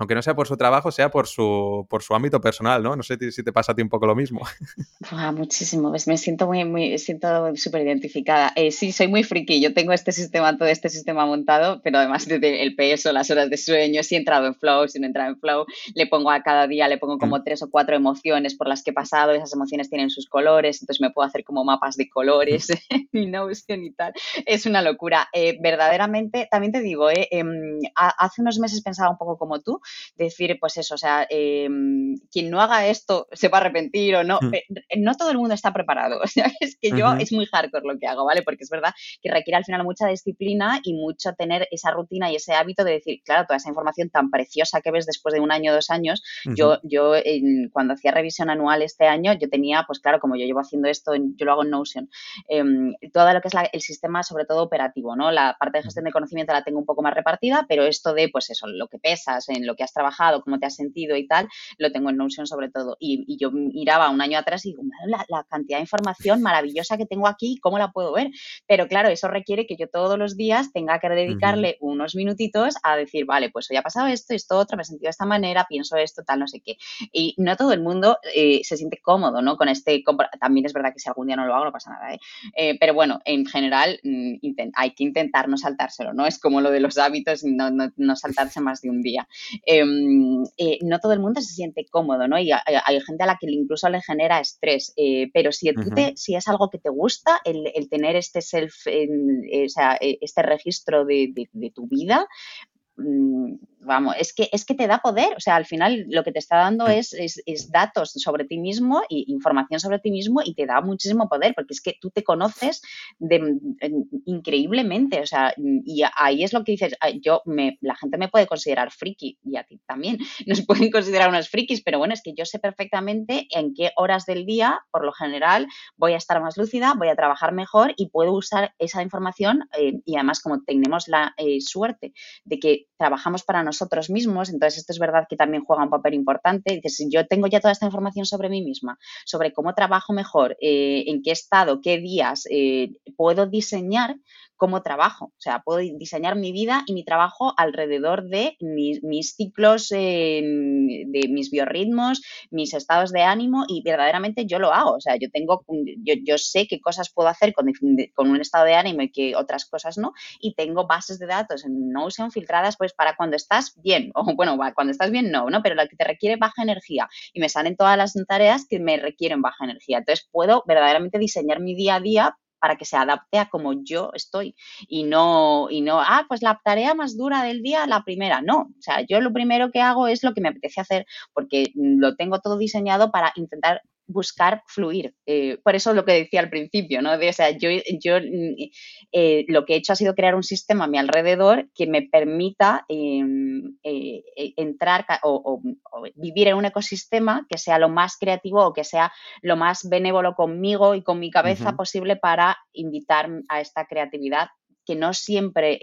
aunque no sea por su trabajo, sea por su, por su ámbito personal, ¿no? No sé si te pasa a ti un poco lo mismo. [LAUGHS] muchísimo, me siento muy, muy, siento súper identificada. Eh, sí, soy muy friki, yo tengo este sistema, todo este sistema montado, pero además desde el peso, las horas de sueño, si he entrado en flow, si no he entrado en flow, le pongo a cada día, le pongo como mm. tres o cuatro emociones por las que he pasado, esas emociones tienen sus colores, entonces me puedo hacer como mapas de colores [LAUGHS] y Notion y tal. Es una locura. Eh, verdaderamente, también te digo, eh, em, hace unos meses pensaba un poco como tú, decir, pues eso, o sea, em, quien no haga esto se va a arrepentir o no. Hmm. No todo el mundo está preparado. [LAUGHS] O sea, es que yo es muy hardcore lo que hago, ¿vale? Porque es verdad que requiere al final mucha disciplina y mucho tener esa rutina y ese hábito de decir, claro, toda esa información tan preciosa que ves después de un año, dos años, yo, yo cuando hacía revisión anual este año, yo tenía, pues claro, como yo llevo haciendo esto, yo lo hago en Notion, em, todo lo que es el sistema, sobre todo operativo, ¿no? La parte de gestión de conocimiento la tengo un poco más repartida, pero esto de, pues eso, lo que pesas, en lo que que has trabajado, cómo te has sentido y tal, lo tengo en Notion sobre todo. Y, yo miraba un año atrás y digo, la, la, cantidad de información maravillosa que tengo aquí, ¿cómo la puedo ver? Pero claro, eso requiere que yo todos los días tenga que dedicarle unos minutitos a decir, vale, pues hoy ha pasado esto, esto otro, me he sentido de esta manera, pienso esto, tal, no sé qué. Y no todo el mundo eh, se siente cómodo, ¿no? Con este, también es verdad que si algún día no lo hago, no pasa nada, ¿eh? eh pero bueno, en general mm, hay que intentar no saltárselo, ¿no? Es como lo de los hábitos, no, no, saltarse más de un día. Em, eh, no todo el mundo se siente cómodo, ¿no? Y hay, gente a la que incluso le genera estrés, pero si, si es algo que te gusta, el, tener este self, o sea, este registro de, de tu vida, vamos, es que, es que te da poder, o sea, al final lo que te está dando mm. es, es, datos sobre ti mismo y información sobre ti mismo y te da muchísimo poder, porque es que tú te conoces de, increíblemente, o sea, y ahí es lo que dices, yo, me, la gente me puede considerar friki y a ti también, [LAUGHS] nos pueden considerar unos frikis, pero bueno, es que yo sé perfectamente en qué horas del día, por lo general, voy a estar más lúcida, voy a trabajar mejor y puedo usar esa información eh, y además como tenemos la eh, suerte de que trabajamos para nosotros, mismos, entonces esto es verdad que también juega un papel importante. Dices, yo tengo ya toda esta información sobre mí misma, sobre cómo trabajo mejor, eh, en qué estado, qué días, eh, puedo diseñar cómo trabajo. O sea, puedo diseñar mi vida y mi trabajo alrededor de mis, ciclos, de mis biorritmos, mis estados de ánimo y verdaderamente yo lo hago. O sea, yo tengo, yo, sé qué cosas puedo hacer con, con, un estado de ánimo y qué otras cosas no. Y tengo bases de datos en Notion filtradas pues para cuando estás bien. [LAUGHS] O bueno, cuando estás bien no, ¿no? Pero la que te requiere baja energía y me salen todas las tareas que me requieren baja energía. Entonces puedo verdaderamente diseñar mi día a día para que se adapte a como yo estoy y no, y no, ah, pues la tarea más dura del día, la primera. No, o sea, yo lo primero que hago es lo que me apetece hacer porque lo tengo todo diseñado para intentar buscar fluir. Eh, por eso lo que decía al principio, ¿no? o sea, yo, yo eh, lo que he hecho ha sido crear un sistema a mi alrededor que me permita em, eh, entrar o, vivir en un ecosistema que sea lo más creativo o que sea lo más benévolo conmigo y con mi cabeza posible para invitar a esta creatividad que no siempre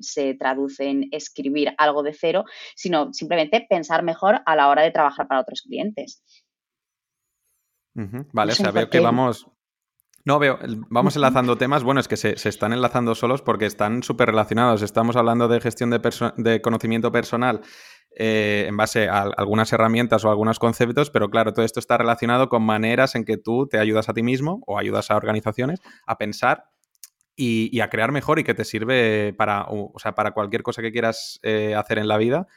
se traduce en escribir algo de cero, sino simplemente pensar mejor a la hora de trabajar para otros clientes. Vale, o sea, veo que vamos. No, veo, vamos enlazando temas. Bueno, es que se, están enlazando solos porque están súper relacionados. Estamos hablando de gestión de, de conocimiento personal eh, en base a algunas herramientas o algunos conceptos, pero claro, todo esto está relacionado con maneras en que tú te ayudas a ti mismo o ayudas a organizaciones a pensar y, a crear mejor y que te sirve para, o sea, para cualquier cosa que quieras eh, hacer en la vida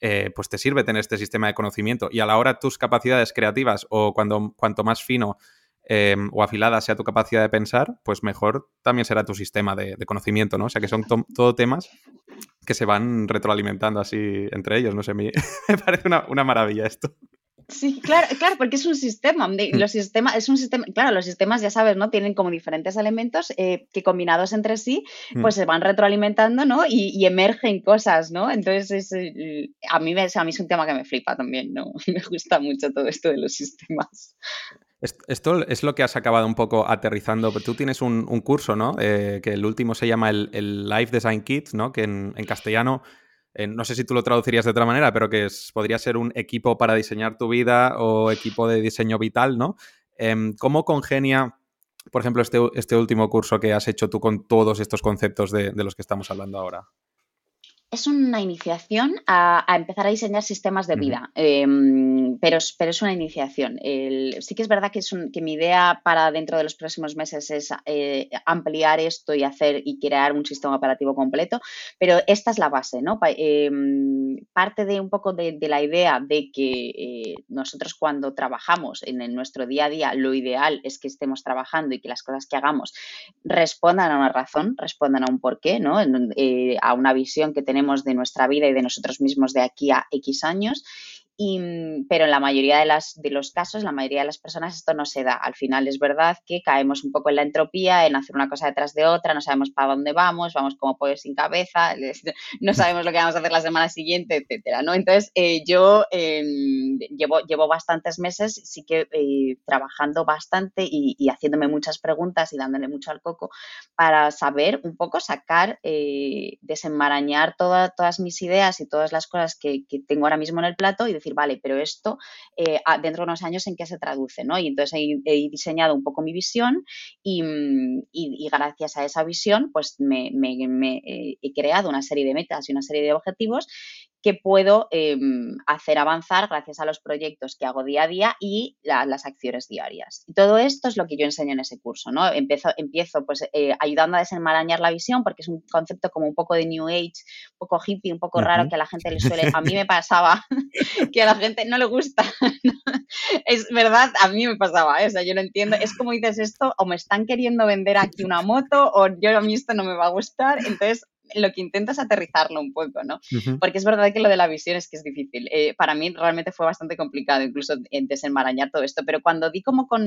eh, pues te sirve tener este sistema de conocimiento. Y a la hora tus capacidades creativas o cuando, cuanto más fino em, o afilada sea tu capacidad de pensar, pues mejor también será tu sistema de, conocimiento, ¿no? O sea que son todo temas que se van retroalimentando así entre ellos, no sé, me, [LAUGHS] me parece una maravilla esto. Sí, claro, claro, porque es un sistema. Mm. Los sistemas, es un sistema, claro, los sistemas, ya sabes, ¿no? Tienen como diferentes elementos eh, que combinados entre sí, mm. pues se van retroalimentando, ¿no? Y, emergen cosas, ¿no? Entonces, es, a, mí a mí es un tema que me flipa también, ¿no? [LAUGHS] Me gusta mucho todo esto de los sistemas. Esto es lo que has acabado un poco aterrizando. Tú tienes un, curso, ¿no? Eh, que el último se llama el, el Life Design Kit, ¿no? Que en, en castellano no sé si tú lo traducirías de otra manera, pero que podría ser un equipo para diseñar tu vida o equipo de diseño vital, ¿no? Em, ¿Cómo congenia, por ejemplo, este, este, último curso que has hecho tú con todos estos conceptos de los que estamos hablando ahora? Es una iniciación a, empezar a diseñar sistemas de vida, em, pero, pero, es una iniciación. sí que es verdad que, es que mi idea para dentro de los próximos meses es eh, ampliar esto y hacer y crear un sistema operativo completo, pero esta es la base, ¿no? Em, parte de un poco de, la idea de que eh, nosotros cuando trabajamos en, nuestro día a día, lo ideal es que estemos trabajando y que las cosas que hagamos respondan a una razón, respondan a un porqué, ¿no? Eh, a una visión que tenemos de nuestra vida y de nosotros mismos de aquí a X años. Y, pero en la mayoría de, las, de los casos, la mayoría de las personas esto no se da. Al final es verdad que caemos un poco en la entropía, en hacer una cosa detrás de otra, no sabemos para dónde vamos, vamos como pollo sin cabeza, [LAUGHS] no sabemos lo que vamos a hacer la semana siguiente, etcétera, ¿no? Entonces, eh, yo em, llevo, llevo bastantes meses, sí que eh, trabajando bastante y, haciéndome muchas preguntas y dándole mucho al coco para saber un poco sacar, eh, desenmarañar todas mis ideas y todas las cosas que, que tengo ahora mismo en el plato y decir, vale, pero esto eh, dentro de unos años en qué se traduce, ¿no? Y entonces he, diseñado un poco mi visión y, y, gracias a esa visión, pues me, eh, he creado una serie de metas y una serie de objetivos que puedo em, hacer avanzar gracias a los proyectos que hago día a día y las acciones diarias. Y todo esto es lo que yo enseño en ese curso, ¿no? Empiezo, empiezo pues eh, ayudando a desenmarañar la visión porque es un concepto como un poco de New Age, un poco hippie, un poco raro que a la gente le suele, a mí me pasaba [LAUGHS] que a la gente no le gusta. [LAUGHS] es verdad, a mí me pasaba, ¿eh? o sea, yo no entiendo, es como dices esto, o me están queriendo vender aquí una moto o yo a mí esto no me va a gustar, entonces lo que intento es aterrizarlo un poco, ¿no? Porque es verdad que lo de la visión es que es difícil. Eh, para mí realmente fue bastante complicado incluso desenmarañar todo esto, pero cuando di como con,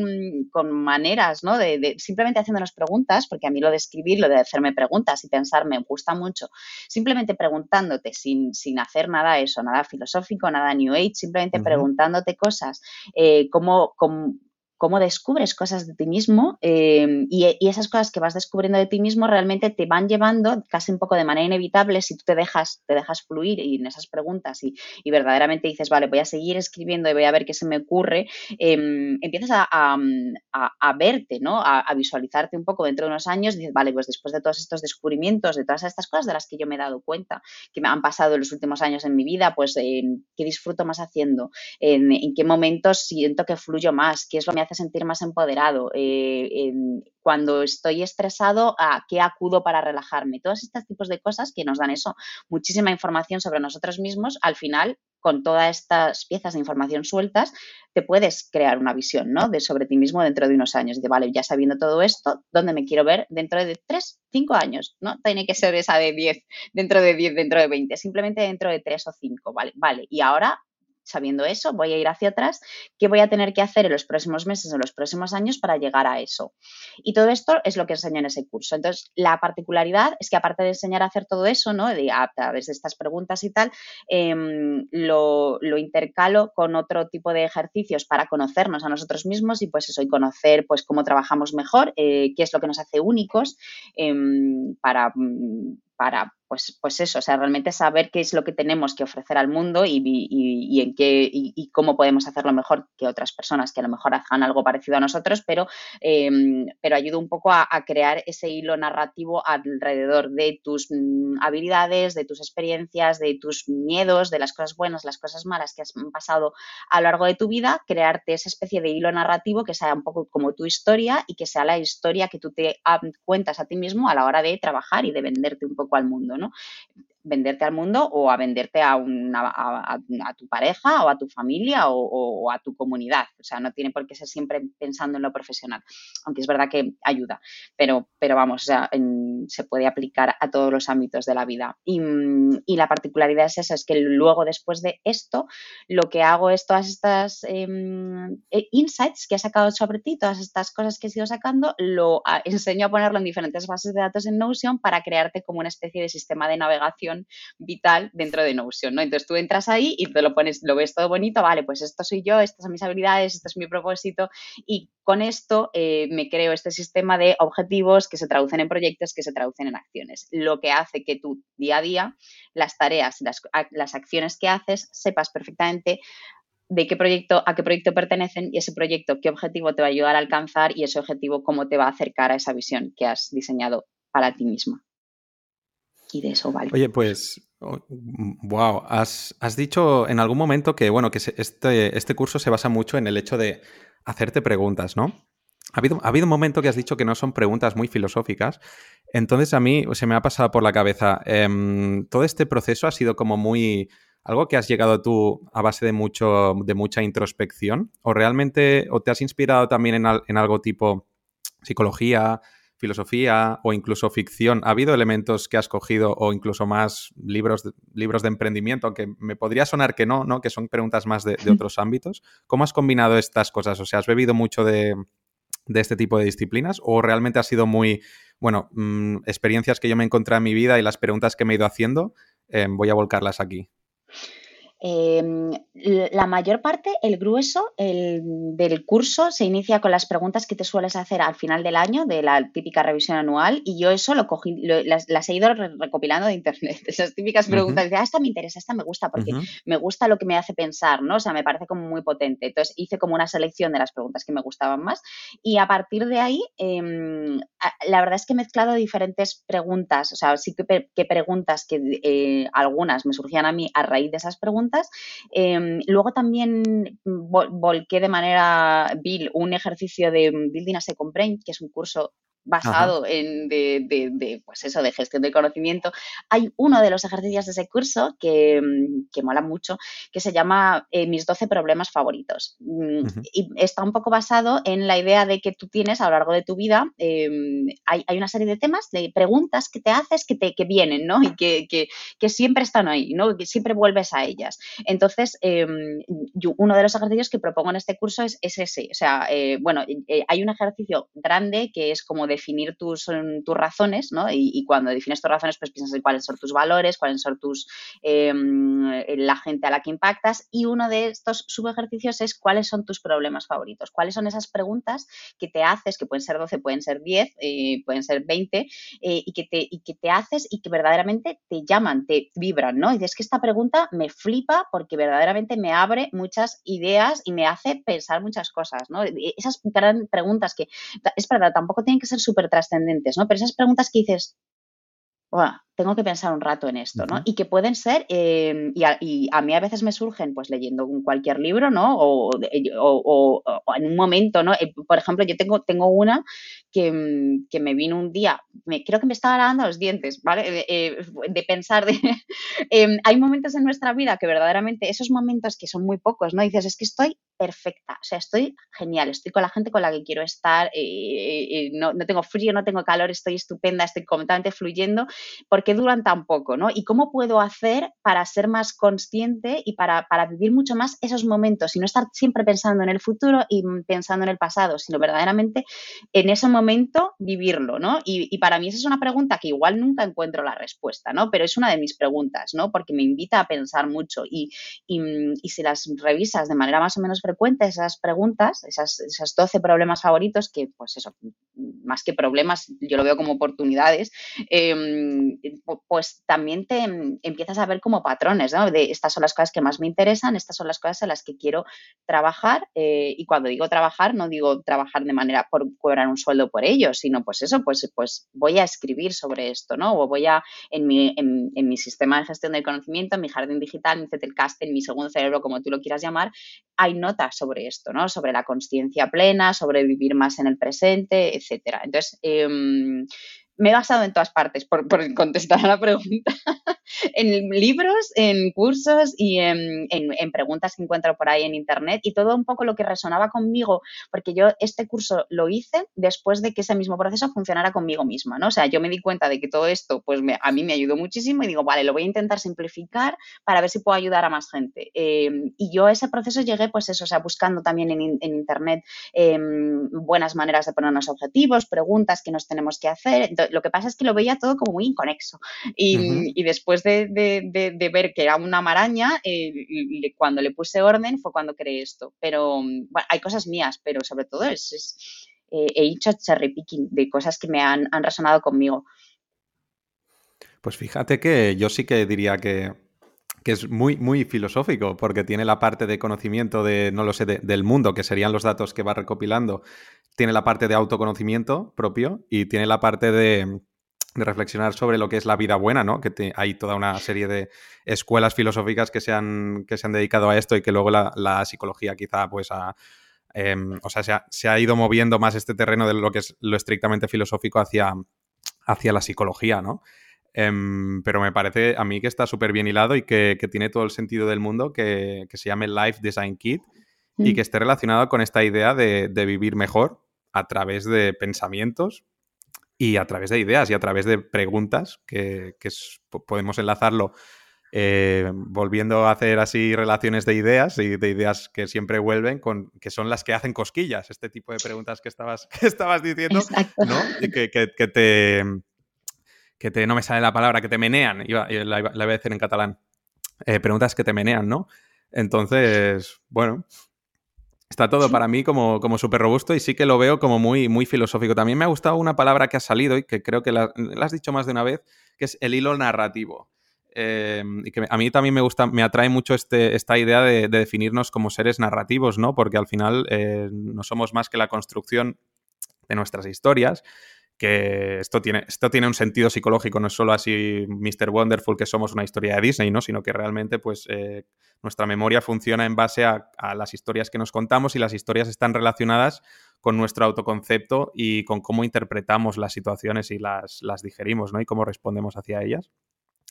maneras, ¿no? De, simplemente haciéndonos preguntas, porque a mí lo de escribir, lo de hacerme preguntas y pensar me gusta mucho, simplemente preguntándote sin, sin hacer nada eso, nada filosófico, nada New Age, simplemente preguntándote cosas, eh, cómo, cómo cómo descubres cosas de ti mismo em, y, esas cosas que vas descubriendo de ti mismo realmente te van llevando casi un poco de manera inevitable si tú te dejas, te dejas fluir y en esas preguntas y, verdaderamente dices, vale, voy a seguir escribiendo y voy a ver qué se me ocurre, em, empiezas a, verte, ¿no? A, visualizarte un poco dentro de unos años y dices, vale, pues después de todos estos descubrimientos, de todas estas cosas de las que yo me he dado cuenta, que me han pasado en los últimos años en mi vida, pues em, qué disfruto más haciendo, en, en, qué momentos siento que fluyo más, qué es lo que me sentir más empoderado. Eh, cuando estoy estresado, ¿a qué acudo para relajarme? Todos estos tipos de cosas que nos dan eso, muchísima información sobre nosotros mismos, al final con todas estas piezas de información sueltas, te puedes crear una visión ¿no? de sobre ti mismo dentro de unos años. De, vale, ya sabiendo todo esto, ¿dónde me quiero ver dentro de tres, cinco años? No tiene que ser esa de diez, dentro de diez, dentro de veinte, simplemente dentro de tres o cinco. Vale, vale. Y ahora sabiendo eso, voy a ir hacia atrás, ¿qué voy a tener que hacer en los próximos meses o los próximos años para llegar a eso? Y todo esto es lo que enseño en ese curso. Entonces, la particularidad es que aparte de enseñar a hacer todo eso, ¿no? De, a través de estas preguntas y tal, em, lo, intercalo con otro tipo de ejercicios para conocernos a nosotros mismos y pues eso, y conocer pues cómo trabajamos mejor, eh, qué es lo que nos hace únicos em, para mm, para, pues, pues eso, o sea, realmente saber qué es lo que tenemos que ofrecer al mundo y, y, en qué y, cómo podemos hacerlo mejor que otras personas que a lo mejor hagan algo parecido a nosotros, pero, em, pero ayuda un poco a, crear ese hilo narrativo alrededor de tus mm, habilidades, de tus experiencias, de tus miedos, de las cosas buenas, las cosas malas que has pasado a lo largo de tu vida, crearte esa especie de hilo narrativo que sea un poco como tu historia y que sea la historia que tú te cuentas a ti mismo a la hora de trabajar y de venderte un poco al mundo, ¿no? Venderte al mundo o a venderte a, una, a, tu pareja o a tu familia o, a tu comunidad. O sea, no tiene por qué ser siempre pensando en lo profesional, aunque es verdad que ayuda, pero, pero vamos, se puede aplicar a todos los ámbitos de la vida. Y, la particularidad es esa, es que luego después de esto, lo que hago es todas estas em, eh, insights que he sacado sobre ti, todas estas cosas que he ido sacando, lo enseño a ponerlo en diferentes bases de datos en Notion para crearte como una especie de sistema de navegación vital dentro de Notion, ¿no? Entonces tú entras ahí y te lo pones, lo ves todo bonito, vale, pues esto soy yo, estas son mis habilidades, esto es mi propósito y con esto eh, me creo este sistema de objetivos que se traducen en proyectos, que se traducen en acciones, lo que hace que tú día a día, las tareas, las, las acciones que haces, sepas perfectamente de qué proyecto, a qué proyecto pertenecen y ese proyecto qué objetivo te va a ayudar a alcanzar y ese objetivo cómo te va a acercar a esa visión que has diseñado para ti misma Oye, pues, wow, has, dicho en algún momento que, bueno, que este, este curso se basa mucho en el hecho de hacerte preguntas, ¿no? Ha habido, ha habido un momento que has dicho que no son preguntas muy filosóficas, entonces a mí se me ha pasado por la cabeza, em, todo este proceso ha sido como muy, algo que has llegado tú a base de, mucho, de mucha introspección, o realmente, o te has inspirado también en algo tipo psicología, filosofía o incluso ficción, ¿ha habido elementos que has cogido o incluso más libros de, libros de emprendimiento, aunque me podría sonar que no, ¿no? Que son preguntas más de, [LAUGHS] otros ámbitos. ¿Cómo has combinado estas cosas? O sea, ¿has bebido mucho de, este tipo de disciplinas o realmente ha sido muy, bueno, mm, experiencias que yo me encontré en mi vida y las preguntas que me he ido haciendo, eh, voy a volcarlas aquí? Em, la mayor parte, el grueso del curso se inicia con las preguntas que te sueles hacer al final del año, de la típica revisión anual, y yo eso lo cogí, las, he ido recopilando de internet, [LAUGHS] esas típicas preguntas de, ah, esta me interesa, esta me gusta, porque me gusta lo que me hace pensar, ¿no? O sea, me parece como muy potente. Entonces hice como una selección de las preguntas que me gustaban más, y a partir de ahí, em, la verdad es que he mezclado diferentes preguntas, o sea, sí que, preguntas que eh, algunas me surgían a mí a raíz de esas preguntas, Em, luego también volqué de manera vil un ejercicio de Building a Second Brain, que es un curso basado en de, pues eso, de gestión del conocimiento. Hay uno de los ejercicios de ese curso que, mm, mola mucho, que se llama eh, Mis 12 problemas favoritos. Mm, y está un poco basado en la idea de que tú tienes a lo largo de tu vida, em, hay, una serie de temas, de preguntas que te haces que, te, que vienen, ¿no? Y que, que, siempre están ahí, ¿no? Que siempre vuelves a ellas. Entonces, em, uno de los ejercicios que propongo en este curso es, ese. O sea, eh, bueno, eh, hay un ejercicio grande que es como definir tus, mm, tus razones, ¿no? Y, cuando defines tus razones, pues piensas en cuáles son tus valores, cuáles son tus eh, la gente a la que impactas. Y uno de estos subejercicios es cuáles son tus problemas favoritos, cuáles son esas preguntas que te haces, que pueden ser 12, pueden ser 10, eh, pueden ser 20, eh, y, que te, y que te haces y que verdaderamente te llaman, te vibran, ¿no? Y dices que esta pregunta me flipa porque verdaderamente me abre muchas ideas y me hace pensar muchas cosas, ¿no? Esas preguntas que, es verdad, tampoco tienen que ser súper trascendentes, ¿no? Pero esas preguntas que dices, tengo que pensar un rato en esto, ¿no? Y que pueden ser, em, y, a, mí a veces me surgen, pues leyendo cualquier libro, ¿no? O, en un momento, ¿no? Eh, por ejemplo, yo tengo, tengo una que, mm, me vino un día, me, creo que me estaba lavando los dientes, ¿vale? De, eh, pensar, de, [LAUGHS] em, hay momentos en nuestra vida que verdaderamente, esos momentos que son muy pocos, ¿no? Dices, es que estoy perfecta, o sea, estoy genial, estoy con la gente con la que quiero estar, eh, no, no tengo frío, no tengo calor, estoy estupenda, estoy completamente fluyendo, porque duran tan poco, ¿no? Y cómo puedo hacer para ser más consciente y para, vivir mucho más esos momentos y no estar siempre pensando en el futuro y pensando en el pasado, sino verdaderamente en ese momento vivirlo, ¿no? Y, para mí esa es una pregunta que igual nunca encuentro la respuesta, ¿no? Pero es una de mis preguntas, ¿no? Porque me invita a pensar mucho y, si las revisas de manera más o menos frecuente, esas preguntas, esas, esos 12 problemas favoritos, que pues eso, más que problemas, yo lo veo como oportunidades, em, pues también te mm, empiezas a ver como patrones, ¿no? De estas son las cosas que más me interesan, estas son las cosas en las que quiero trabajar eh, y cuando digo trabajar no digo trabajar de manera por cobrar un sueldo por ello, sino pues eso, pues, pues voy a escribir sobre esto, ¿no? O voy a, en mi, en, mi sistema de gestión del conocimiento, en mi jardín digital, en Zettelcast, en mi segundo cerebro, como tú lo quieras llamar, hay notas sobre esto, ¿no? Sobre la conciencia plena, sobre vivir más en el presente, etcétera. Entonces, em, me he basado en todas partes por, contestar a la pregunta, [LAUGHS] en libros, en cursos y en, preguntas que encuentro por ahí en internet y todo un poco lo que resonaba conmigo, porque yo este curso lo hice después de que ese mismo proceso funcionara conmigo misma, ¿no? O sea, yo me di cuenta de que todo esto, pues a mí me ayudó muchísimo y digo, vale, lo voy a intentar simplificar para ver si puedo ayudar a más gente. Em, y yo a ese proceso llegué, pues eso, o sea, buscando también en, internet em, buenas maneras de ponernos objetivos, preguntas que nos tenemos que hacer. Lo que pasa es que lo veía todo como muy inconexo. Y, después de, ver que era una maraña, eh, cuando le puse orden fue cuando creé esto. Pero bueno, hay cosas mías, pero sobre todo es, eh, he hecho cherry picking de cosas que me han, resonado conmigo. Pues fíjate que yo sí que diría que, es muy, muy filosófico, porque tiene la parte de conocimiento de, no lo sé, del mundo, que serían los datos que va recopilando, tiene la parte de autoconocimiento propio y tiene la parte de, reflexionar sobre lo que es la vida buena, ¿no? Que hay toda una serie de escuelas filosóficas que se han, que se han dedicado a esto y que luego la, psicología quizá pues em, o sea, se ha, ido moviendo más este terreno de lo que es lo estrictamente filosófico hacia, hacia la psicología, ¿no? Em, pero me parece a mí que está súper bien hilado y que, tiene todo el sentido del mundo, que, se llame Life Design Kit y mm. que esté relacionado con esta idea de, de vivir mejor, a través de pensamientos y a través de ideas y a través de preguntas que, podemos enlazarlo eh, volviendo a hacer así relaciones de ideas y de ideas que siempre vuelven, con, que son las que hacen cosquillas, este tipo de preguntas que estabas, [LAUGHS] que estabas diciendo, ¿no? Que, que, te, que te, no me sale la palabra, que te menean, iba, la, voy a decir en catalán, eh, preguntas que te menean, ¿no? Entonces, bueno, Está todo para mí como, como súper robusto y sí que lo veo como muy, muy filosófico. También me ha gustado una palabra que ha salido y que creo que la, has dicho más de una vez, que es el hilo narrativo. Eh, y que a mí también me gusta, me atrae mucho este, esta idea de, definirnos como seres narrativos, ¿no? Porque al final eh, no somos más que la construcción de nuestras historias que esto tiene, esto tiene un sentido psicológico, no es solo así Mr. Wonderful que somos una historia de Disney, ¿no? sino que realmente pues, eh, nuestra memoria funciona en base a, las historias que nos contamos y las historias están relacionadas con nuestro autoconcepto y con cómo interpretamos las situaciones y las, las digerimos ¿no? y cómo respondemos hacia ellas.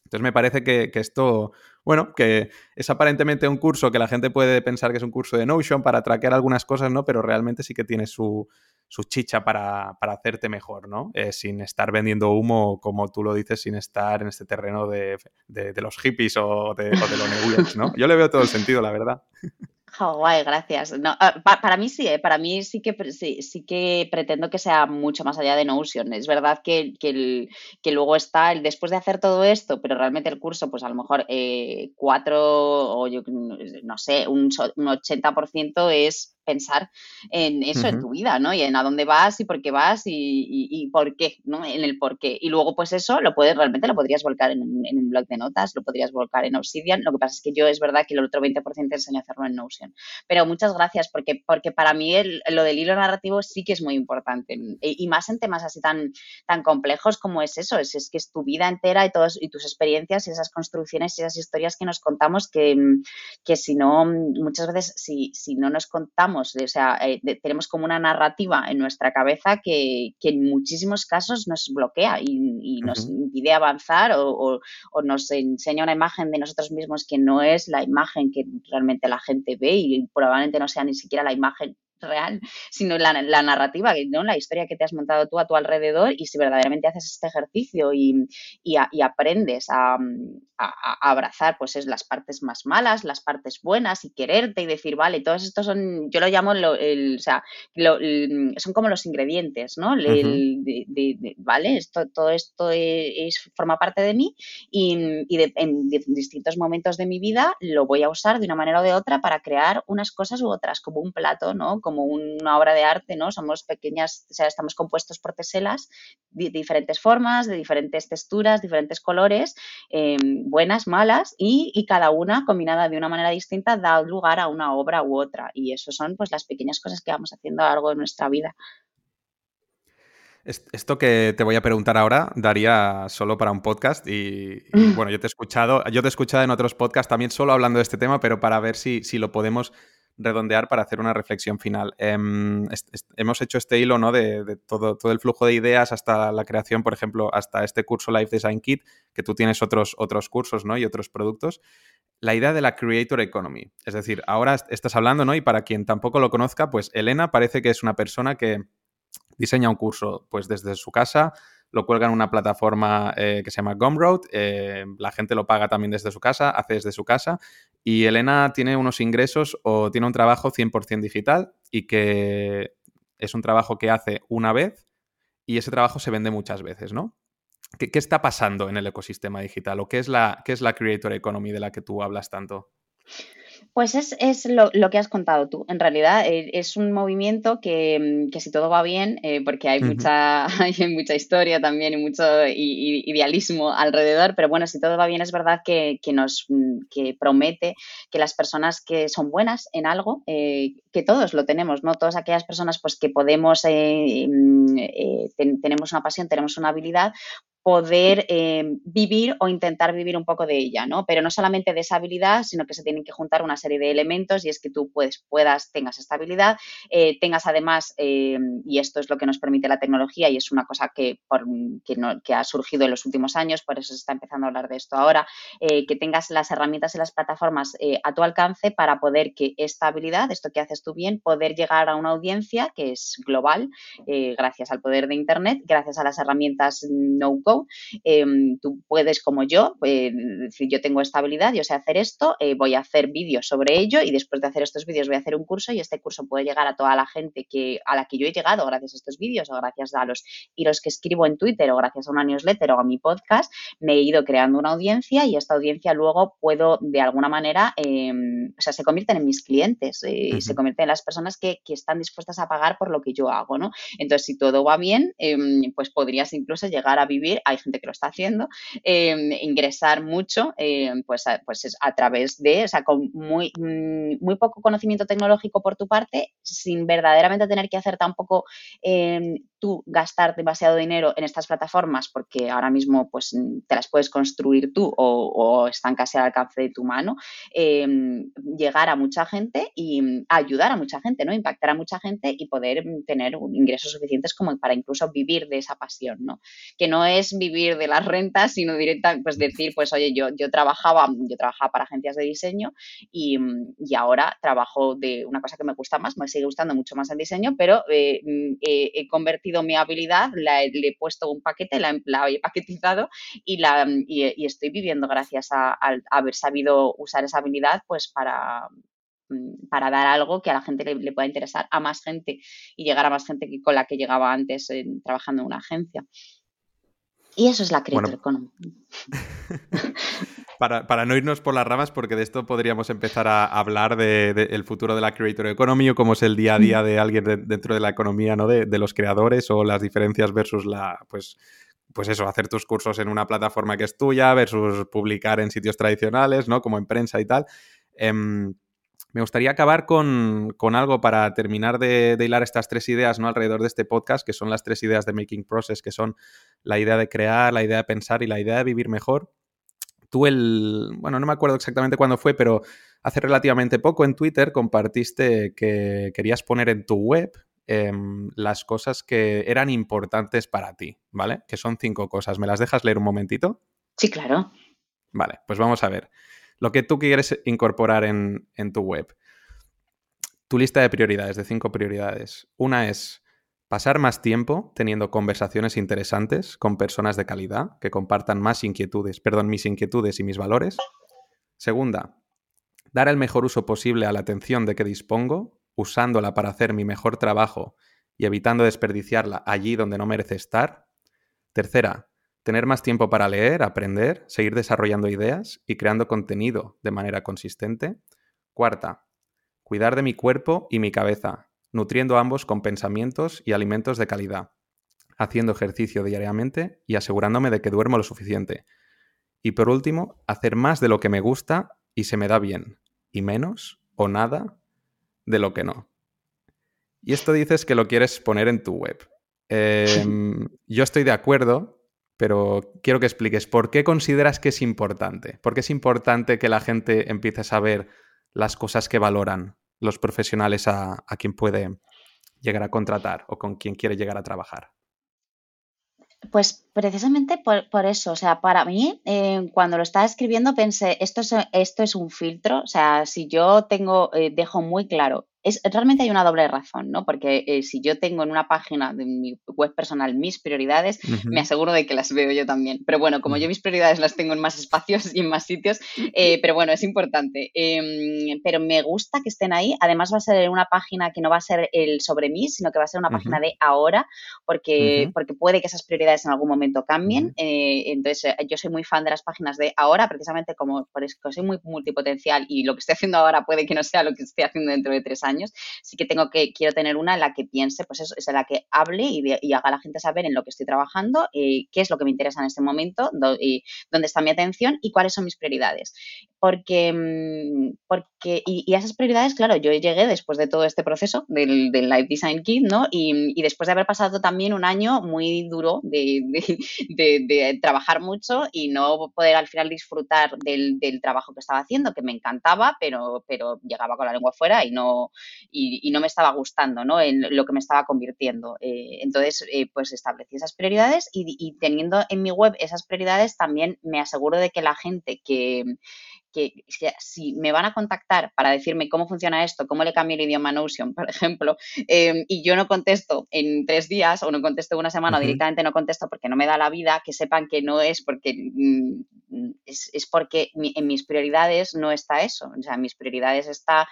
Entonces me parece que, que, esto, bueno, que es aparentemente un curso que la gente puede pensar que es un curso de Notion para traquear algunas cosas, ¿no? Pero realmente sí que tiene su, su chicha para, hacerte mejor, ¿no? Eh, sin estar vendiendo humo, como tú lo dices, sin estar en este terreno de, los hippies o de, o de los [LAUGHS] ¿no? Yo le veo todo el sentido, la verdad. Guay, gracias. Ah, para mí sí, ¿eh? para mí sí que, sí, que pretendo que sea mucho más allá de Notion. Es verdad que, que, luego está el después de hacer todo esto, pero realmente el curso, pues a lo mejor eh, cuatro o yo no sé, un, un 80% es pensar en eso, en tu vida, ¿no? Y en a dónde vas y por qué vas y, por qué, ¿no? En el por qué. Y luego, pues eso lo puedes, realmente lo podrías volcar en un, blog de notas, lo podrías volcar en Obsidian. Lo que pasa es que yo es verdad que el otro 20% enseño a hacerlo en Notion. Pero muchas gracias, porque, porque para mí lo del hilo narrativo sí que es muy importante. Y, más en temas así tan, tan complejos como es eso, es, es que es tu vida entera y, todos, y tus experiencias y esas construcciones y esas historias que nos contamos que, que si no, muchas veces, si, si no nos contamos o sea, eh, tenemos como una narrativa en nuestra cabeza que, en muchísimos casos nos bloquea y, nos impide avanzar o, nos enseña una imagen de nosotros mismos que no es la imagen que realmente la gente ve y probablemente no sea ni siquiera la imagen real, sino la, narrativa, ¿no? la historia que te has montado tú a tu alrededor y si verdaderamente haces este ejercicio y, aprendes a, abrazar pues es las partes más malas, las partes buenas y quererte y decir, vale, todos estos son, yo lo llamo, el, o sea, son como los ingredientes, ¿no? vale, esto, todo esto es, forma parte de mí y, en distintos momentos de mi vida lo voy a usar de una manera o de otra para crear unas cosas u otras, como un plato, ¿no? Como una obra de arte, ¿no? Somos pequeñas, o sea, estamos compuestos por teselas de diferentes formas, de diferentes texturas, diferentes colores, em, buenas, malas, y, cada una combinada de una manera distinta da lugar a una obra u otra. Y eso son pues las pequeñas cosas que vamos haciendo a lo largo de nuestra vida. Esto que te voy a preguntar ahora daría solo para un podcast y, [LAUGHS] bueno, yo te he escuchado, yo te he escuchado en otros podcasts también solo hablando de este tema, pero para ver si, si lo podemos redondear para hacer una reflexión final. Em, hemos hecho este hilo ¿no? de, todo, todo, el flujo de ideas hasta la creación, por ejemplo, hasta este curso Life Design Kit, que tú tienes otros, otros cursos ¿no? y otros productos. La idea de la Creator Economy. Es decir, ahora estás hablando, ¿no? Y para quien tampoco lo conozca, pues Elena parece que es una persona que diseña un curso pues desde su casa, lo cuelga en una plataforma eh, que se llama Gumroad, eh, la gente lo paga también desde su casa, hace desde su casa y Elena tiene unos ingresos o tiene un trabajo 100% digital y que es un trabajo que hace una vez y ese trabajo se vende muchas veces, ¿no? ¿Qué, está pasando en el ecosistema digital o qué es, la, qué es la Creator Economy de la que tú hablas tanto? Pues es, lo, que has contado tú. En realidad eh, es un movimiento que, mm, si todo va bien, eh, porque hay, mucha, [LAUGHS] hay mucha historia también y mucho idealismo alrededor, pero bueno, si todo va bien es verdad que, nos mm, que promete que las personas que son buenas en algo, eh, todos lo tenemos, ¿no? Todas aquellas personas pues que podemos, mm, tenemos una pasión, tenemos una habilidad, poder eh, vivir o intentar vivir un poco de ella, ¿no? Pero no solamente de esa habilidad, sino que se tienen que juntar una serie de elementos y es que tú puedes, puedas, tengas estabilidad, eh, tengas además, eh, y esto es lo que nos permite la tecnología y es una cosa que, por, que, no, que, ha surgido en los últimos años, por eso se está empezando a hablar de esto ahora, que tengas las herramientas y las plataformas a tu alcance para poder que esta habilidad, esto que haces tú bien, poder llegar a una audiencia que es global, gracias al poder de Internet, gracias a las herramientas no-go. Em, tú puedes, como yo, decir, yo tengo esta habilidad, yo sé hacer esto, eh, voy a hacer vídeos sobre ello y después de hacer estos vídeos voy a hacer un curso y este curso puede llegar a toda la gente que, a la que yo he llegado gracias a estos vídeos o gracias a los los que escribo en Twitter o gracias a una newsletter o a mi podcast, me he ido creando una audiencia y esta audiencia luego puedo de alguna manera, em, o sea, se convierten en mis clientes, eh, se convierten en las personas que, que, están dispuestas a pagar por lo que yo hago, ¿no? Entonces, si todo va bien, em, pues podrías incluso llegar a vivir hay gente que lo está haciendo, em, ingresar mucho, em, pues, a, pues es a través de, o sea, con muy, mm, muy poco conocimiento tecnológico por tu parte, sin verdaderamente tener que hacer tampoco tú gastar demasiado dinero en estas plataformas, porque ahora mismo pues te las puedes construir tú o, están casi al alcance de tu mano, llegar a mucha gente y ayudar a mucha gente, ¿no? Impactar a mucha gente y poder tener ingresos suficientes como para incluso vivir de esa pasión, ¿no? Que no es vivir de las rentas, sino directamente, pues decir, pues oye, yo, yo trabajaba, yo trabajaba para agencias de diseño y, ahora trabajo de una cosa que me gusta más, me sigue gustando mucho más el diseño, pero eh, mm, he convertido mi habilidad, le he puesto un paquete, la, he paquetizado y, la, y, estoy viviendo gracias a, haber sabido usar esa habilidad, pues para, mm, para dar algo que a la gente le, pueda interesar a más gente y llegar a más gente que con la que llegaba antes trabajando en una agencia. Y eso es la Creator Economy. [LAUGHS] para, no irnos por las ramas, porque de esto podríamos empezar a hablar del futuro de la Creator Economy o cómo es el día a día de alguien dentro de la economía, ¿no? De, los creadores o las diferencias versus la, pues, pues eso, hacer tus cursos en una plataforma que es tuya versus publicar en sitios tradicionales, ¿no? Como en prensa y tal. Em, me gustaría acabar con, algo para terminar de, hilar estas tres ideas ¿no? alrededor de este podcast, que son las tres ideas de Making Process, que son la idea de crear, la idea de pensar y la idea de vivir mejor. Tú el, bueno, no me acuerdo exactamente cuándo fue, pero hace relativamente poco en Twitter compartiste que querías poner en tu web em, las cosas que eran importantes para ti, ¿vale? Que son cinco cosas. ¿Me las dejas leer un momentito? Sí, claro. Vale, pues vamos a ver lo que tú quieres incorporar en, tu web. Tu lista de prioridades, de cinco prioridades. Una es pasar más tiempo teniendo conversaciones interesantes con personas de calidad que compartan más inquietudes, perdón, mis inquietudes y mis valores. Segunda, dar el mejor uso posible a la atención de que dispongo, usándola para hacer mi mejor trabajo y evitando desperdiciarla allí donde no merece estar. Tercera, tener más tiempo para leer, aprender, seguir desarrollando ideas y creando contenido de manera consistente. Cuarta, cuidar de mi cuerpo y mi cabeza, nutriendo ambos con pensamientos y alimentos de calidad, haciendo ejercicio diariamente y asegurándome de que duermo lo suficiente. Y por último, hacer más de lo que me gusta y se me da bien, y menos o nada de lo que no. Y esto dices que lo quieres poner en tu web. Em, yo estoy de acuerdo pero quiero que expliques por qué consideras que es importante. ¿Por qué es importante que la gente empiece a saber las cosas que valoran los profesionales a, quien puede llegar a contratar o con quien quiere llegar a trabajar? Pues precisamente por, eso, o sea, para mí, eh, cuando lo estaba escribiendo pensé, esto es, esto es un filtro, o sea, si yo tengo, eh, dejo muy claro realmente hay una doble razón, ¿no? Porque eh, si yo tengo en una página de mi web personal mis prioridades, me aseguro de que las veo yo también. Pero bueno, como yo mis prioridades las tengo en más espacios y en más sitios, eh, [LAUGHS] pero bueno, es importante. Em, pero me gusta que estén ahí. Además va a ser una página que no va a ser el sobre mí, sino que va a ser una página de ahora, porque, porque puede que esas prioridades en algún momento cambien. Eh, entonces, yo soy muy fan de las páginas de ahora, precisamente como por eso soy muy multipotencial y lo que estoy haciendo ahora puede que no sea lo que estoy haciendo dentro de tres años años, sí que tengo que, quiero tener una en la que piense, pues eso, es en la que hable y, haga a la gente saber en lo que estoy trabajando, eh, qué es lo que me interesa en este momento, y dónde está mi atención y cuáles son mis prioridades. Porque, mm, que, y, a esas prioridades, claro, yo llegué después de todo este proceso del, del Life Design Kit, ¿no? Y, después de haber pasado también un año muy duro [LAUGHS] de, de, trabajar mucho y no poder al final disfrutar del, del, trabajo que estaba haciendo, que me encantaba, pero, pero llegaba con la lengua fuera y no, y, no me estaba gustando, ¿no? En lo que me estaba convirtiendo. Eh, entonces, eh, pues establecí esas prioridades y, y teniendo en mi web esas prioridades, también me aseguro de que la gente que, que, si me van a contactar para decirme cómo funciona esto, cómo le cambio el idioma Notion, [LAUGHS] por ejemplo, em, y yo no contesto en tres días o no contesto una semana o directamente no contesto porque no me da la vida, que sepan que no es porque mm, es, porque en mis prioridades no está eso. O sea, en mis prioridades está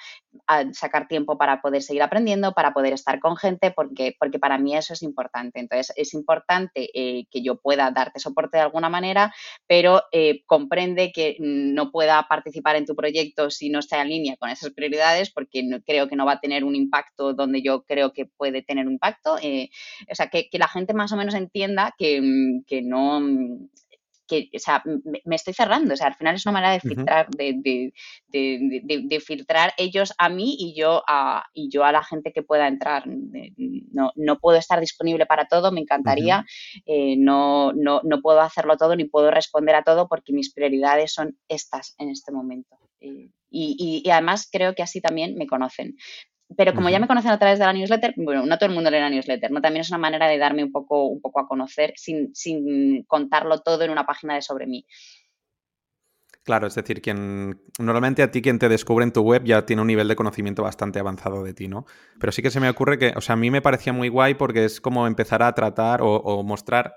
sacar tiempo para poder seguir aprendiendo, para poder estar con gente, porque, porque para mí eso es importante. Entonces, es importante eh, que yo pueda darte soporte de alguna manera, pero eh, comprende que no pueda participar en tu proyecto si no está en línea con esas prioridades, porque creo que no va a tener un impacto donde yo creo que puede tener un impacto. Eh, o sea, que, la gente más o menos entienda que, que no que, o sea, me, estoy cerrando. O sea, al final es una manera de filtrar, de, de, filtrar ellos a mí y yo a, y yo a la gente que pueda entrar. No, no puedo estar disponible para todo, me encantaría. Eh, no, no, no, puedo hacerlo todo ni puedo responder a todo porque mis prioridades son estas en este momento. Eh, y, y, además creo que así también me conocen. Pero como ya me conocen a través de la newsletter, bueno, no todo el mundo lee la newsletter, ¿no? También es una manera de darme un poco, un poco a conocer sin, sin contarlo todo en una página de sobre mí. Claro, es decir, quien normalmente a ti quien te descubre en tu web ya tiene un nivel de conocimiento bastante avanzado de ti, ¿no? Pero sí que se me ocurre que, o sea, a mí me parecía muy guay porque es como empezar a tratar o, o mostrar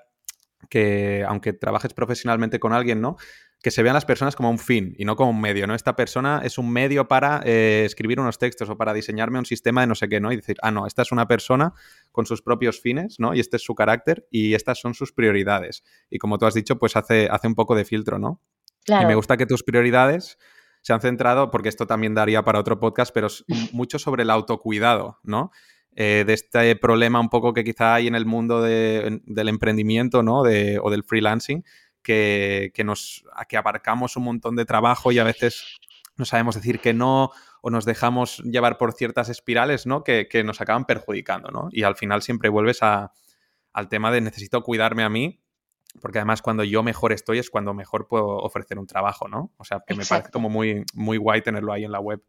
que aunque trabajes profesionalmente con alguien, ¿no? Que se vean las personas como un fin y no como un medio, ¿no? Esta persona es un medio para eh, escribir unos textos o para diseñarme un sistema de no sé qué, ¿no? Y decir, ah, no, esta es una persona con sus propios fines, ¿no? Y este es su carácter y estas son sus prioridades. Y como tú has dicho, pues hace, hace un poco de filtro, ¿no? Y me gusta que tus prioridades se han centrado, porque esto también daría para otro podcast, pero [LAUGHS] mucho sobre el autocuidado, ¿no? Eh, de este problema un poco que quizá hay en el mundo del emprendimiento, ¿no? De, o del freelancing, que, nos, que abarcamos un montón de trabajo y a veces no sabemos decir que no o nos dejamos llevar por ciertas espirales, ¿no? Que, nos acaban perjudicando, ¿no? Y al final siempre vuelves a, al tema de necesito cuidarme a mí, porque además cuando yo mejor estoy es cuando mejor puedo ofrecer un trabajo, ¿no? O sea, que me parece como muy, muy guay tenerlo ahí en la web.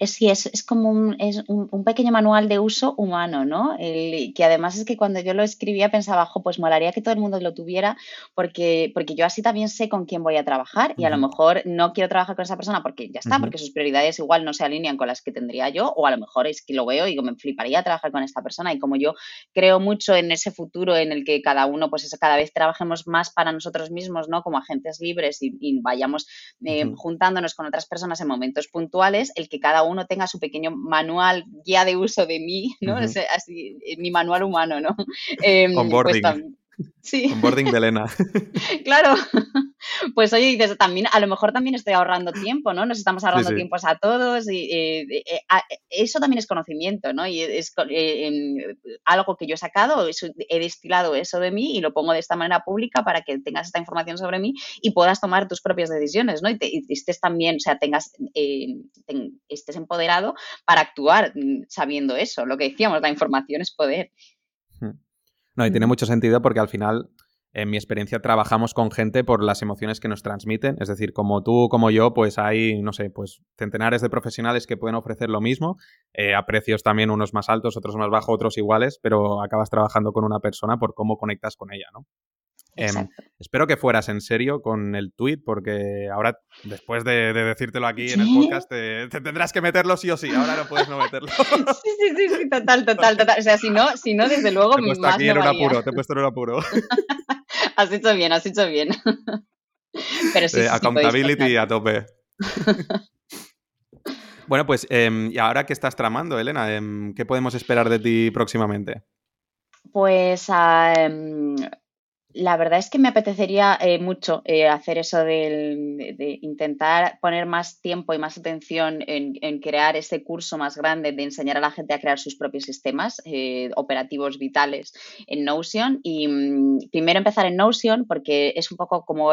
Es, sí, es, es como un, es un, pequeño manual de uso humano, ¿no? El, que además es que cuando yo lo escribía pensaba, ojo, pues molaría que todo el mundo lo tuviera porque, porque yo así también sé con quién voy a trabajar y a lo mejor no quiero trabajar con esa persona porque ya está, porque sus prioridades igual no se alinean con las que tendría yo o a lo mejor es que lo veo y digo, me fliparía trabajar con esta persona y como yo creo mucho en ese futuro en el que cada uno, pues cada vez trabajemos más para nosotros mismos, ¿no? Como agentes libres y, vayamos eh, juntándonos con otras personas en momentos puntuales el que cada uno tenga su pequeño manual, guía de uso de mí, ¿no? así, mi manual humano, ¿no? [LAUGHS] Eh, Onboarding. Sí. Onboarding de Elena. [LAUGHS] claro. Pues oye, dices, también, a lo mejor también estoy ahorrando tiempo, ¿no? Nos estamos ahorrando tiempos a todos y eh, eh, eh, eso también es conocimiento, ¿no? Y es algo que yo he sacado, he destilado eso de mí y lo pongo de esta manera pública para que tengas esta información sobre mí y puedas tomar tus propias decisiones, ¿no? Y, estés también, o sea, tengas, estés empoderado para actuar mm, sabiendo eso, lo que decíamos, la información es poder. No, y tiene mucho sentido porque al final en mi experiencia trabajamos con gente por las emociones que nos transmiten, es decir, como tú, como yo, pues hay, no sé, pues centenares de profesionales que pueden ofrecer lo mismo, eh, a precios también unos más altos, otros más bajos, otros iguales, pero acabas trabajando con una persona por cómo conectas con ella, ¿no? Em, espero que fueras en serio con el tweet, porque ahora, después de, decírtelo aquí en el podcast, te, tendrás que meterlo sí o sí. Ahora no puedes no meterlo. [LAUGHS] sí, sí, sí, sí, total, total, total. O sea, si no, si no desde luego, te he puesto aquí en un apuro, te he puesto en un apuro. [LAUGHS] has hecho bien, has hecho bien. [LAUGHS] Pero sí, accountability a tope. bueno, pues, em, ¿y ahora qué estás tramando, Elena? Em, ¿Qué podemos esperar de ti próximamente? Pues la verdad es que me apetecería eh, mucho eh, hacer eso de, intentar poner más tiempo y más atención en, crear ese curso más grande de enseñar a la gente a crear sus propios sistemas eh, operativos vitales en Notion. Y mm, primero empezar en Notion porque es un poco como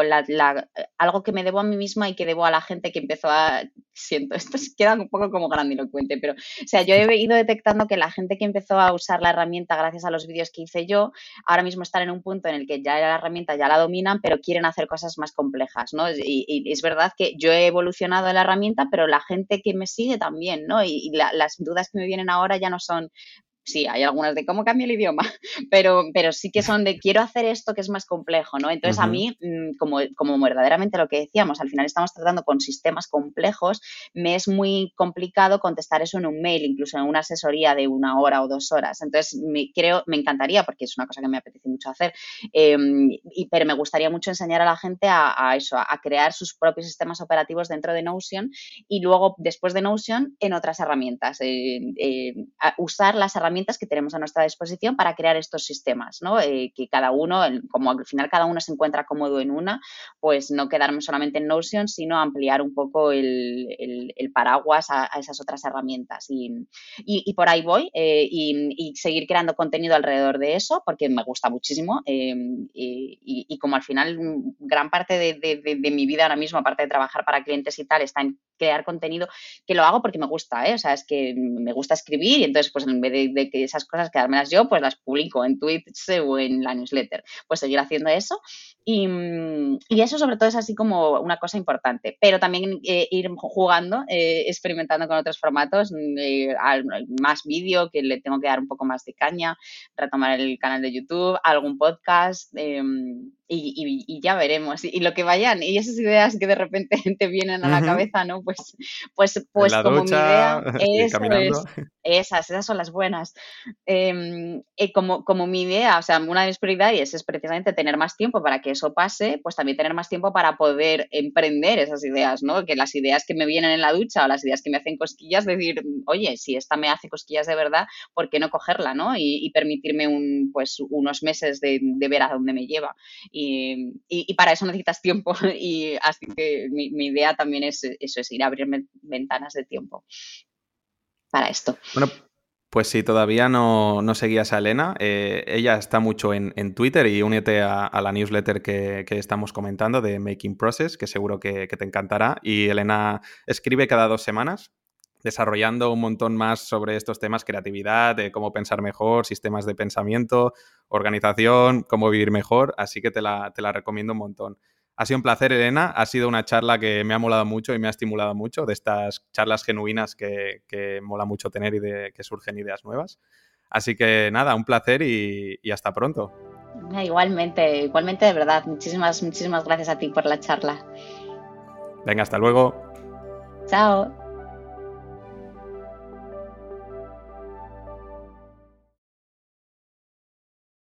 algo que me debo a mí misma y que debo a la gente que empezó a siento, [LAUGHS] esto queda un poco como grandilocuente, pero, o sea, yo he ido detectando que la gente que empezó a usar la herramienta gracias a los vídeos que hice yo, ahora mismo están en un punto en el que ya la herramienta ya la dominan, pero quieren hacer cosas más complejas, ¿no? Y, es verdad que yo he evolucionado en la herramienta, pero la gente que me sigue también, ¿no? Y, las dudas que me vienen ahora ya no son sí, hay algunas de cómo cambia el idioma, [LAUGHS] pero, pero sí que son de quiero hacer esto que es más complejo, ¿no? Entonces a mí, mm, como, como verdaderamente lo que decíamos, al final estamos tratando con sistemas complejos, me es muy complicado contestar eso en un mail, incluso en una asesoría de una hora o dos horas. Entonces, me, creo, me encantaría, porque es una cosa que me apetece mucho hacer, em, y, pero me gustaría mucho enseñar a la gente a, eso, a, crear sus propios sistemas operativos dentro de Notion y luego, después de Notion, en otras herramientas, usar las herramientas que tenemos a nuestra disposición para crear estos sistemas, ¿no? Eh, que cada uno, como al final cada uno se encuentra cómodo en una, pues no quedarme solamente en Notion, sino ampliar un poco el, paraguas a, esas otras herramientas. Y, por ahí voy eh, y, seguir creando contenido alrededor de eso, porque me gusta muchísimo. Em, y, como al final gran parte de, mi vida ahora mismo, aparte de trabajar para clientes y tal, está en crear contenido, que lo hago porque me gusta, ¿eh? O sea, es que me gusta escribir y entonces, pues en vez de que esas cosas quedármelas yo, pues las publico en Twitch o en la newsletter. Pues seguir haciendo eso. Y, y eso sobre todo es así como una cosa importante. Pero también eh, ir jugando, eh, experimentando con otros formatos, eh, más vídeo, que le tengo que dar un poco más de caña, retomar el canal de YouTube, algún podcast. Em, y, ya veremos. Y, lo que vayan, y esas ideas que de repente [LAUGHS] te vienen a la cabeza, ¿no? Pues, pues, pues como mi idea, [LAUGHS] eso es, esas, esas son las buenas. Em, eh, como, como mi idea, o sea, una de mis prioridades es precisamente tener más tiempo para que eso pase, pues también tener más tiempo para poder emprender esas ideas, ¿no? Que las ideas que me vienen en la ducha o las ideas que me hacen cosquillas, decir, oye, si esta me hace cosquillas de verdad, ¿por qué no cogerla, ¿no? Y, permitirme un, pues, unos meses de, ver a dónde me lleva. Y, para eso necesitas tiempo. [LAUGHS] Y así que mi, idea también es eso, es ir a abrirme ventanas de tiempo para esto. Bueno, pues si todavía no, seguías a Elena, eh, ella está mucho en, Twitter y únete a, la newsletter que, estamos comentando de Making Process, que seguro que, que, te encantará. Y Elena escribe cada dos semanas desarrollando un montón más sobre estos temas, creatividad, de cómo pensar mejor, sistemas de pensamiento, organización, cómo vivir mejor, así que te la, recomiendo un montón. Ha sido un placer, Elena. Ha sido una charla que me ha molado mucho y me ha estimulado mucho, de estas charlas genuinas que, mola mucho tener y de que surgen ideas nuevas. Así que nada, un placer y, y hasta pronto. Igualmente, igualmente de verdad. Muchísimas, muchísimas gracias a ti por la charla. Venga, hasta luego. Chao.